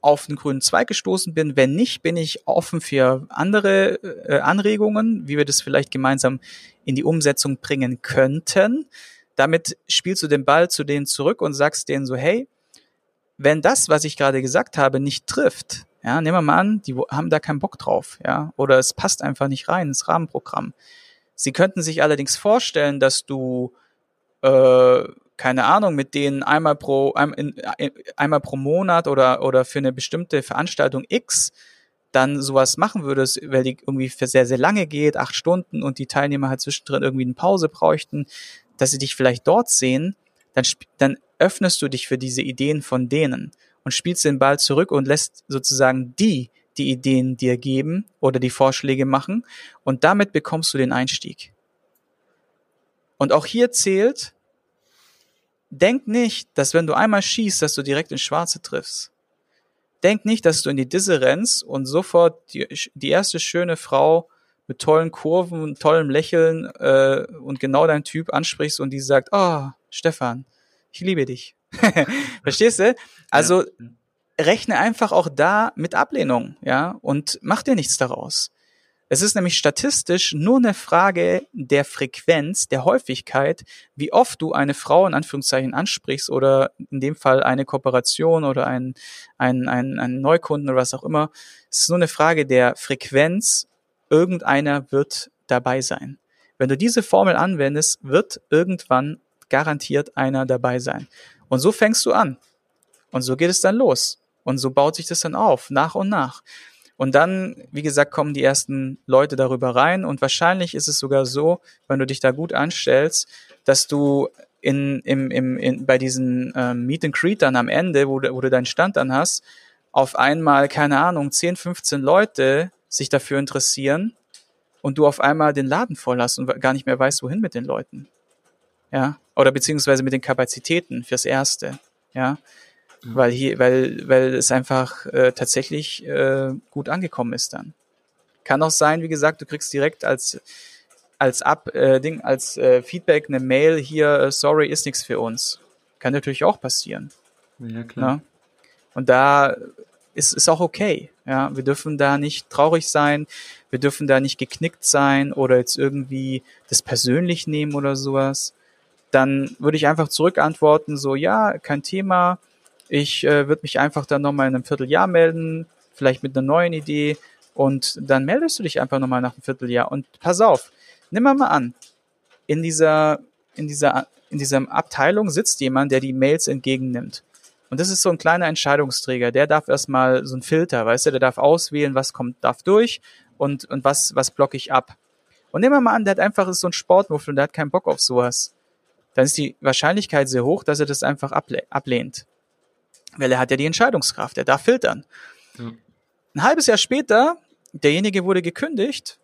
auf den grünen Zweig gestoßen bin. Wenn nicht, bin ich offen für andere äh, Anregungen, wie wir das vielleicht gemeinsam in die Umsetzung bringen könnten. Damit spielst du den Ball zu denen zurück und sagst denen so, hey, wenn das, was ich gerade gesagt habe, nicht trifft, ja, nehmen wir mal an, die haben da keinen Bock drauf, ja, oder es passt einfach nicht rein ins Rahmenprogramm. Sie könnten sich allerdings vorstellen, dass du äh, keine Ahnung, mit denen einmal pro, einmal pro Monat oder, oder für eine bestimmte Veranstaltung X dann sowas machen würdest, weil die irgendwie für sehr, sehr lange geht, acht Stunden und die Teilnehmer halt zwischendrin irgendwie eine Pause bräuchten, dass sie dich vielleicht dort sehen, dann, dann öffnest du dich für diese Ideen von denen und spielst den Ball zurück und lässt sozusagen die die Ideen dir geben oder die Vorschläge machen und damit bekommst du den Einstieg. Und auch hier zählt, Denk nicht, dass wenn du einmal schießt, dass du direkt ins Schwarze triffst. Denk nicht, dass du in die Disse rennst und sofort die, die erste schöne Frau mit tollen Kurven, tollem Lächeln äh, und genau dein Typ ansprichst und die sagt, oh, Stefan, ich liebe dich. Verstehst du? Also ja. rechne einfach auch da mit Ablehnung, ja, und mach dir nichts daraus. Es ist nämlich statistisch nur eine Frage der Frequenz, der Häufigkeit, wie oft du eine Frau in Anführungszeichen ansprichst oder in dem Fall eine Kooperation oder einen, einen, einen, einen Neukunden oder was auch immer. Es ist nur eine Frage der Frequenz. Irgendeiner wird dabei sein. Wenn du diese Formel anwendest, wird irgendwann garantiert einer dabei sein. Und so fängst du an. Und so geht es dann los. Und so baut sich das dann auf, nach und nach. Und dann, wie gesagt, kommen die ersten Leute darüber rein und wahrscheinlich ist es sogar so, wenn du dich da gut anstellst, dass du in, im, im, in, bei diesen ähm, Meet and Greet dann am Ende, wo du, wo du deinen Stand dann hast, auf einmal, keine Ahnung, 10, 15 Leute sich dafür interessieren und du auf einmal den Laden voll hast und gar nicht mehr weißt, wohin mit den Leuten. Ja, oder beziehungsweise mit den Kapazitäten fürs Erste. Ja, weil hier, weil, weil es einfach äh, tatsächlich äh, gut angekommen ist dann. Kann auch sein, wie gesagt, du kriegst direkt als als Ab äh, Ding als äh, Feedback eine Mail hier, äh, sorry, ist nichts für uns. Kann natürlich auch passieren. Ja klar. Ja? Und da ist ist auch okay. Ja, wir dürfen da nicht traurig sein, wir dürfen da nicht geknickt sein oder jetzt irgendwie das persönlich nehmen oder sowas. Dann würde ich einfach zurückantworten, so, ja, kein Thema. Ich äh, würde mich einfach dann nochmal in einem Vierteljahr melden, vielleicht mit einer neuen Idee. Und dann meldest du dich einfach nochmal nach einem Vierteljahr. Und pass auf, nimm mal an, in dieser, in dieser, in dieser Abteilung sitzt jemand, der die Mails entgegennimmt. Und das ist so ein kleiner Entscheidungsträger, der darf erstmal so ein Filter, weißt du, der darf auswählen, was kommt, darf durch und, und was, was blocke ich ab. Und nehmen wir mal an, der hat einfach so ein Sportmuffel und der hat keinen Bock auf sowas. Dann ist die Wahrscheinlichkeit sehr hoch, dass er das einfach ablehnt. Weil er hat ja die Entscheidungskraft, er darf filtern. Ja. Ein halbes Jahr später, derjenige wurde gekündigt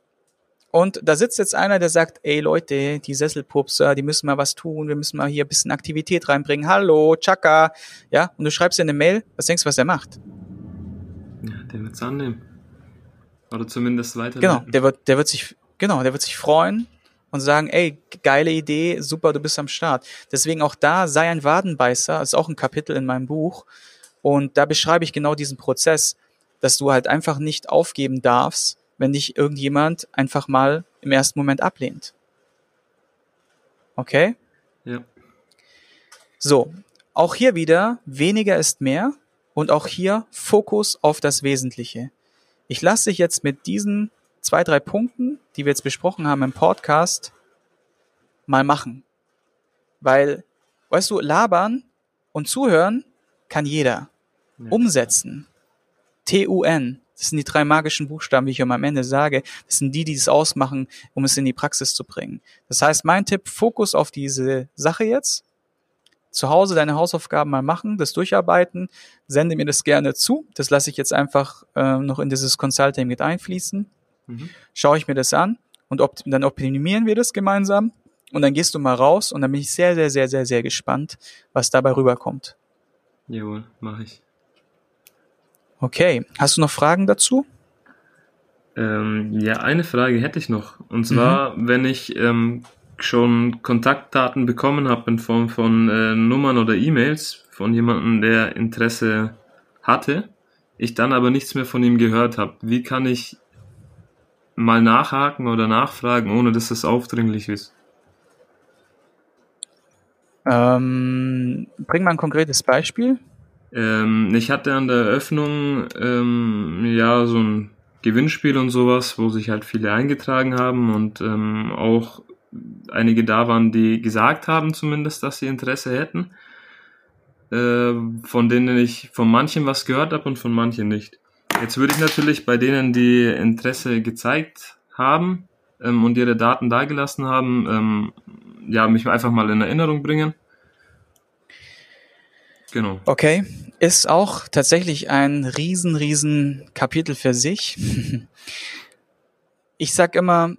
und da sitzt jetzt einer, der sagt, ey Leute, die Sesselpupser, die müssen mal was tun, wir müssen mal hier ein bisschen Aktivität reinbringen. Hallo, Chaka. Ja, und du schreibst dir eine Mail, was denkst du, was er macht? Ja, der wird's annehmen. Oder zumindest weiter. Genau, der wird, der wird sich, genau, der wird sich freuen und sagen, ey, geile Idee, super, du bist am Start. Deswegen auch da sei ein Wadenbeißer, ist auch ein Kapitel in meinem Buch. Und da beschreibe ich genau diesen Prozess, dass du halt einfach nicht aufgeben darfst, wenn dich irgendjemand einfach mal im ersten Moment ablehnt. Okay? Ja. So, auch hier wieder, weniger ist mehr und auch hier Fokus auf das Wesentliche. Ich lasse dich jetzt mit diesen zwei, drei Punkten, die wir jetzt besprochen haben im Podcast, mal machen. Weil, weißt du, labern und zuhören kann jeder. Ja. Umsetzen. T-U-N. Das sind die drei magischen Buchstaben, wie ich am Ende sage. Das sind die, die es ausmachen, um es in die Praxis zu bringen. Das heißt, mein Tipp, Fokus auf diese Sache jetzt. Zu Hause deine Hausaufgaben mal machen, das durcharbeiten, sende mir das gerne zu. Das lasse ich jetzt einfach äh, noch in dieses Consulting mit einfließen. Mhm. Schaue ich mir das an und op dann optimieren wir das gemeinsam. Und dann gehst du mal raus und dann bin ich sehr, sehr, sehr, sehr, sehr gespannt, was dabei rüberkommt. Jawohl, mache ich. Okay, hast du noch Fragen dazu? Ähm, ja, eine Frage hätte ich noch. Und zwar, mhm. wenn ich ähm, schon Kontaktdaten bekommen habe in Form von äh, Nummern oder E-Mails von jemandem, der Interesse hatte, ich dann aber nichts mehr von ihm gehört habe, wie kann ich mal nachhaken oder nachfragen, ohne dass es aufdringlich ist? Ähm, bring mal ein konkretes Beispiel. Ähm, ich hatte an der Eröffnung ähm, ja so ein Gewinnspiel und sowas, wo sich halt viele eingetragen haben und ähm, auch einige da waren, die gesagt haben zumindest, dass sie Interesse hätten, äh, von denen ich von manchen was gehört habe und von manchen nicht. Jetzt würde ich natürlich bei denen, die Interesse gezeigt haben ähm, und ihre Daten dagelassen haben, ähm, ja, mich einfach mal in Erinnerung bringen Genau. Okay. Ist auch tatsächlich ein riesen, riesen Kapitel für sich. Ich sag immer,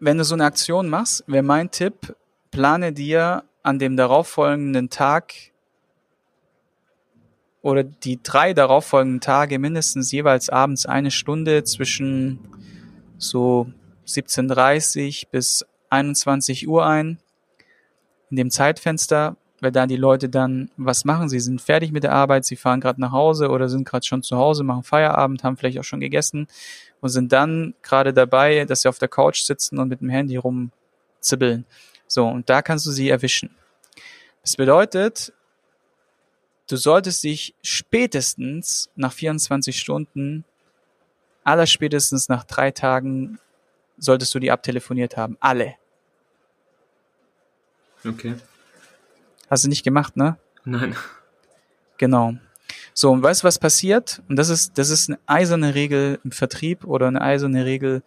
wenn du so eine Aktion machst, wäre mein Tipp, plane dir an dem darauffolgenden Tag oder die drei darauffolgenden Tage mindestens jeweils abends eine Stunde zwischen so 17.30 bis 21 Uhr ein in dem Zeitfenster, weil da die Leute dann was machen. Sie sind fertig mit der Arbeit, sie fahren gerade nach Hause oder sind gerade schon zu Hause, machen Feierabend, haben vielleicht auch schon gegessen und sind dann gerade dabei, dass sie auf der Couch sitzen und mit dem Handy rumzibbeln. So, und da kannst du sie erwischen. Das bedeutet, du solltest dich spätestens nach 24 Stunden, allerspätestens nach drei Tagen, solltest du die abtelefoniert haben. Alle. Okay. Hast du nicht gemacht, ne? Nein. Genau. So, und weißt du, was passiert? Und das ist, das ist eine eiserne Regel im Vertrieb oder eine eiserne Regel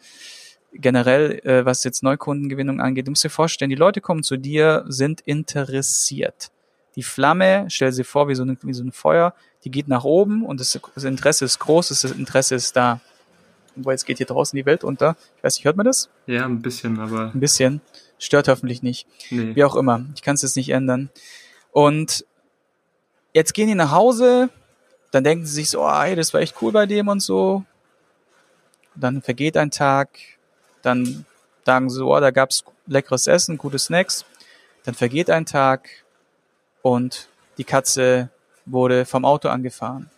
generell, äh, was jetzt Neukundengewinnung angeht. Du musst dir vorstellen, die Leute kommen zu dir, sind interessiert. Die Flamme, stell sie vor, wie so, eine, wie so ein Feuer, die geht nach oben und das, das Interesse ist groß, das Interesse ist da. Wobei jetzt geht hier draußen die Welt unter. Ich weiß nicht, hört man das? Ja, ein bisschen, aber. Ein bisschen. Stört hoffentlich nicht. Nee. Wie auch immer. Ich kann es jetzt nicht ändern. Und jetzt gehen die nach Hause, dann denken sie sich so, oh, hey, das war echt cool bei dem und so. Dann vergeht ein Tag, dann sagen sie, oh, da gab's leckeres Essen, gute Snacks. Dann vergeht ein Tag und die Katze wurde vom Auto angefahren.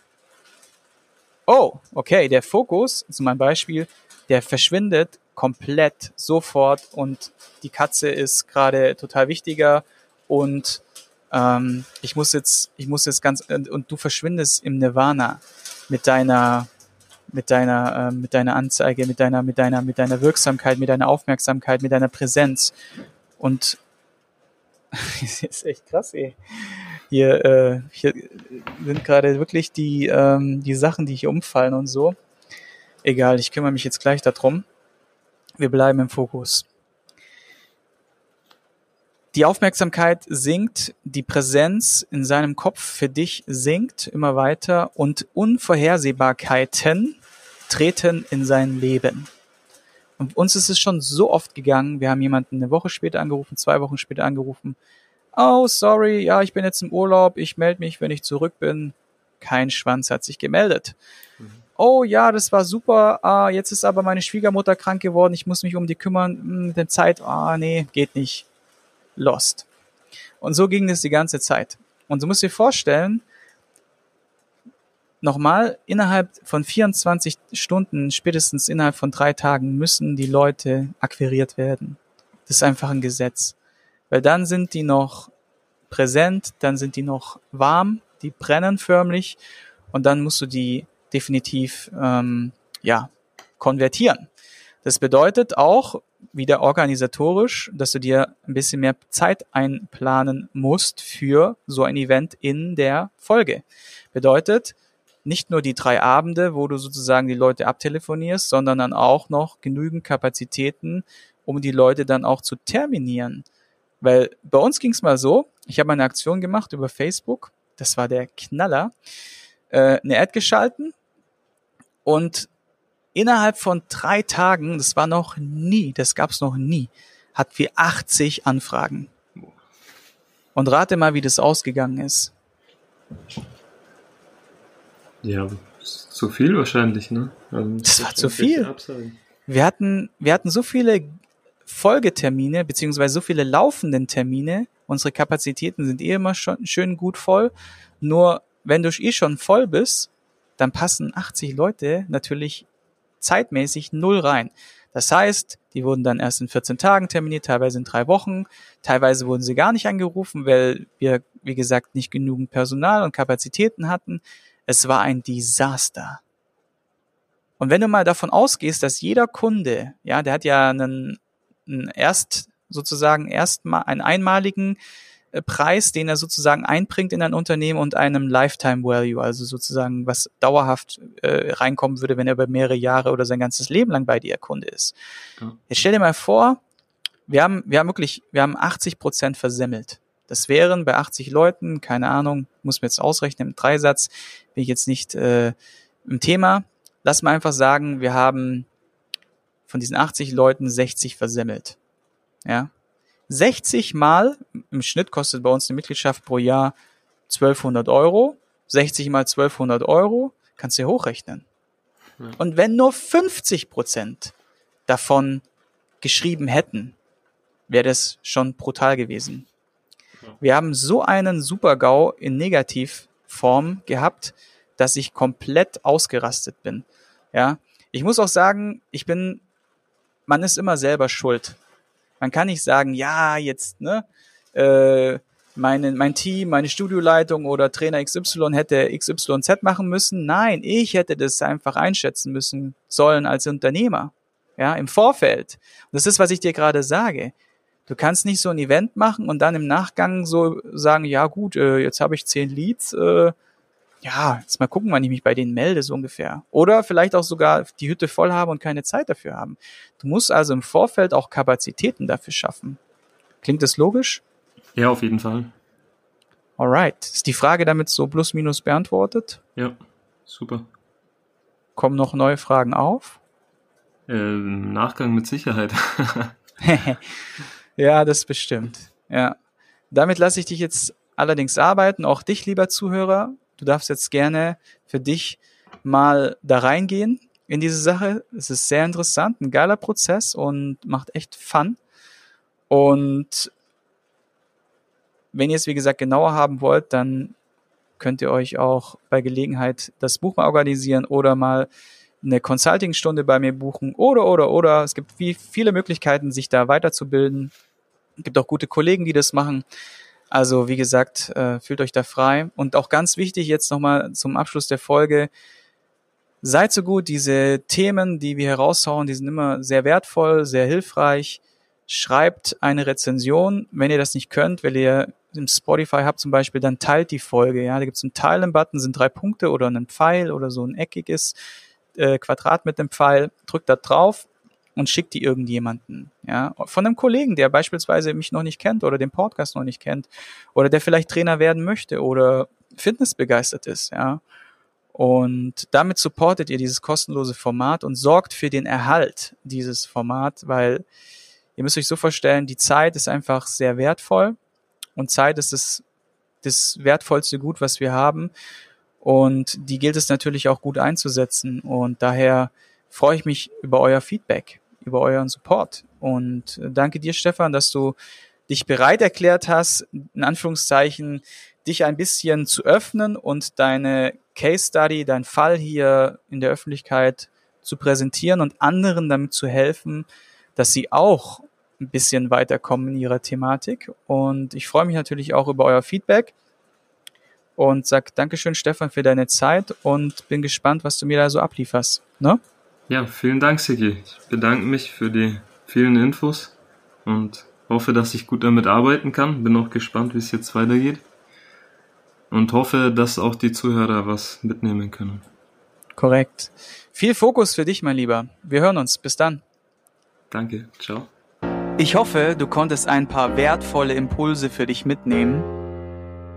oh, okay, der Fokus, zu meinem Beispiel, der verschwindet komplett sofort und die Katze ist gerade total wichtiger und ähm, ich muss jetzt, ich muss jetzt ganz und, und du verschwindest im Nirvana mit deiner mit deiner, äh, mit deiner Anzeige, mit deiner, mit deiner, mit deiner Wirksamkeit, mit deiner Aufmerksamkeit, mit deiner Präsenz. Und das ist echt krass, ey. Hier, äh, hier sind gerade wirklich die, ähm, die Sachen, die hier umfallen und so. Egal, ich kümmere mich jetzt gleich darum. Wir bleiben im Fokus. Die Aufmerksamkeit sinkt, die Präsenz in seinem Kopf für dich sinkt immer weiter und Unvorhersehbarkeiten treten in sein Leben. Und uns ist es schon so oft gegangen, wir haben jemanden eine Woche später angerufen, zwei Wochen später angerufen. Oh, sorry, ja, ich bin jetzt im Urlaub, ich melde mich, wenn ich zurück bin. Kein Schwanz hat sich gemeldet. Mhm. Oh ja, das war super, ah, jetzt ist aber meine Schwiegermutter krank geworden, ich muss mich um die kümmern, hm, mit der Zeit, ah, nee, geht nicht. Lost. Und so ging es die ganze Zeit. Und du musst dir vorstellen, nochmal, innerhalb von 24 Stunden, spätestens innerhalb von drei Tagen müssen die Leute akquiriert werden. Das ist einfach ein Gesetz. Weil dann sind die noch präsent, dann sind die noch warm, die brennen förmlich und dann musst du die definitiv ähm, ja konvertieren. Das bedeutet auch wieder organisatorisch, dass du dir ein bisschen mehr Zeit einplanen musst für so ein Event in der Folge. Bedeutet, nicht nur die drei Abende, wo du sozusagen die Leute abtelefonierst, sondern dann auch noch genügend Kapazitäten, um die Leute dann auch zu terminieren. Weil bei uns ging es mal so, ich habe eine Aktion gemacht über Facebook, das war der Knaller, äh, eine Ad geschalten und innerhalb von drei Tagen, das war noch nie, das gab's noch nie, hat wir 80 Anfragen. Und rate mal, wie das ausgegangen ist. Ja, zu viel wahrscheinlich, ne? Also, das war zu viel. Wir hatten, wir hatten so viele Folgetermine, beziehungsweise so viele laufenden Termine. Unsere Kapazitäten sind eh immer schon schön gut voll. Nur wenn du eh schon voll bist, dann passen 80 Leute natürlich zeitmäßig null rein. Das heißt, die wurden dann erst in 14 Tagen terminiert, teilweise in drei Wochen, teilweise wurden sie gar nicht angerufen, weil wir, wie gesagt, nicht genügend Personal und Kapazitäten hatten. Es war ein Desaster. Und wenn du mal davon ausgehst, dass jeder Kunde, ja, der hat ja einen, einen erst sozusagen erstmal einen einmaligen äh, Preis, den er sozusagen einbringt in ein Unternehmen und einem Lifetime Value, also sozusagen was dauerhaft äh, reinkommen würde, wenn er über mehrere Jahre oder sein ganzes Leben lang bei dir Kunde ist. Ja. Jetzt stell dir mal vor, wir haben, wir haben wirklich, wir haben 80 Prozent versemmelt. Das wären bei 80 Leuten, keine Ahnung, muss mir jetzt ausrechnen im Dreisatz, bin ich jetzt nicht äh, im Thema. Lass mal einfach sagen, wir haben von diesen 80 Leuten 60 versemmelt. Ja. 60 mal, im Schnitt kostet bei uns eine Mitgliedschaft pro Jahr 1200 Euro. 60 mal 1200 Euro, kannst du dir hochrechnen. Ja. Und wenn nur 50 Prozent davon geschrieben hätten, wäre das schon brutal gewesen. Wir haben so einen Super-GAU in Negativform gehabt, dass ich komplett ausgerastet bin. Ja, ich muss auch sagen, ich bin, man ist immer selber schuld. Man kann nicht sagen, ja, jetzt, ne, äh, meine, mein Team, meine Studioleitung oder Trainer XY hätte XYZ machen müssen. Nein, ich hätte das einfach einschätzen müssen sollen als Unternehmer. Ja, im Vorfeld. Und das ist, was ich dir gerade sage. Du kannst nicht so ein Event machen und dann im Nachgang so sagen, ja gut, äh, jetzt habe ich zehn Leads, äh, ja, jetzt mal gucken, wann ich mich bei denen melde, so ungefähr. Oder vielleicht auch sogar die Hütte voll haben und keine Zeit dafür haben. Du musst also im Vorfeld auch Kapazitäten dafür schaffen. Klingt das logisch? Ja, auf jeden Fall. Alright. Ist die Frage damit so plus minus beantwortet? Ja, super. Kommen noch neue Fragen auf? Äh, Nachgang mit Sicherheit. Ja, das bestimmt. Ja. Damit lasse ich dich jetzt allerdings arbeiten, auch dich, lieber Zuhörer. Du darfst jetzt gerne für dich mal da reingehen in diese Sache. Es ist sehr interessant, ein geiler Prozess und macht echt Fun. Und wenn ihr es, wie gesagt, genauer haben wollt, dann könnt ihr euch auch bei Gelegenheit das Buch mal organisieren oder mal eine Consulting-Stunde bei mir buchen oder, oder, oder. Es gibt wie viele Möglichkeiten, sich da weiterzubilden. Es gibt auch gute Kollegen, die das machen. Also, wie gesagt, äh, fühlt euch da frei. Und auch ganz wichtig jetzt nochmal zum Abschluss der Folge. Seid so gut, diese Themen, die wir heraushauen, die sind immer sehr wertvoll, sehr hilfreich. Schreibt eine Rezension. Wenn ihr das nicht könnt, weil ihr im Spotify habt zum Beispiel, dann teilt die Folge. Ja, da gibt es einen Teilen-Button, sind drei Punkte oder einen Pfeil oder so ein eckiges äh, Quadrat mit dem Pfeil. Drückt da drauf und schickt die irgendjemanden. Ja, von einem Kollegen, der beispielsweise mich noch nicht kennt oder den Podcast noch nicht kennt oder der vielleicht Trainer werden möchte oder Fitness begeistert ist. Ja. Und damit supportet ihr dieses kostenlose Format und sorgt für den Erhalt dieses Format, weil ihr müsst euch so vorstellen, die Zeit ist einfach sehr wertvoll und Zeit ist das, das wertvollste Gut, was wir haben. Und die gilt es natürlich auch gut einzusetzen. Und daher freue ich mich über euer Feedback, über euren Support. Und danke dir, Stefan, dass du dich bereit erklärt hast, in Anführungszeichen, dich ein bisschen zu öffnen und deine Case Study, dein Fall hier in der Öffentlichkeit zu präsentieren und anderen damit zu helfen, dass sie auch ein bisschen weiterkommen in ihrer Thematik. Und ich freue mich natürlich auch über euer Feedback und sag Dankeschön, Stefan, für deine Zeit und bin gespannt, was du mir da so ablieferst. Ne? Ja, vielen Dank, Sigi. Ich bedanke mich für die vielen Infos und hoffe, dass ich gut damit arbeiten kann. Bin auch gespannt, wie es jetzt weitergeht. Und hoffe, dass auch die Zuhörer was mitnehmen können. Korrekt. Viel Fokus für dich, mein Lieber. Wir hören uns. Bis dann. Danke. Ciao. Ich hoffe, du konntest ein paar wertvolle Impulse für dich mitnehmen.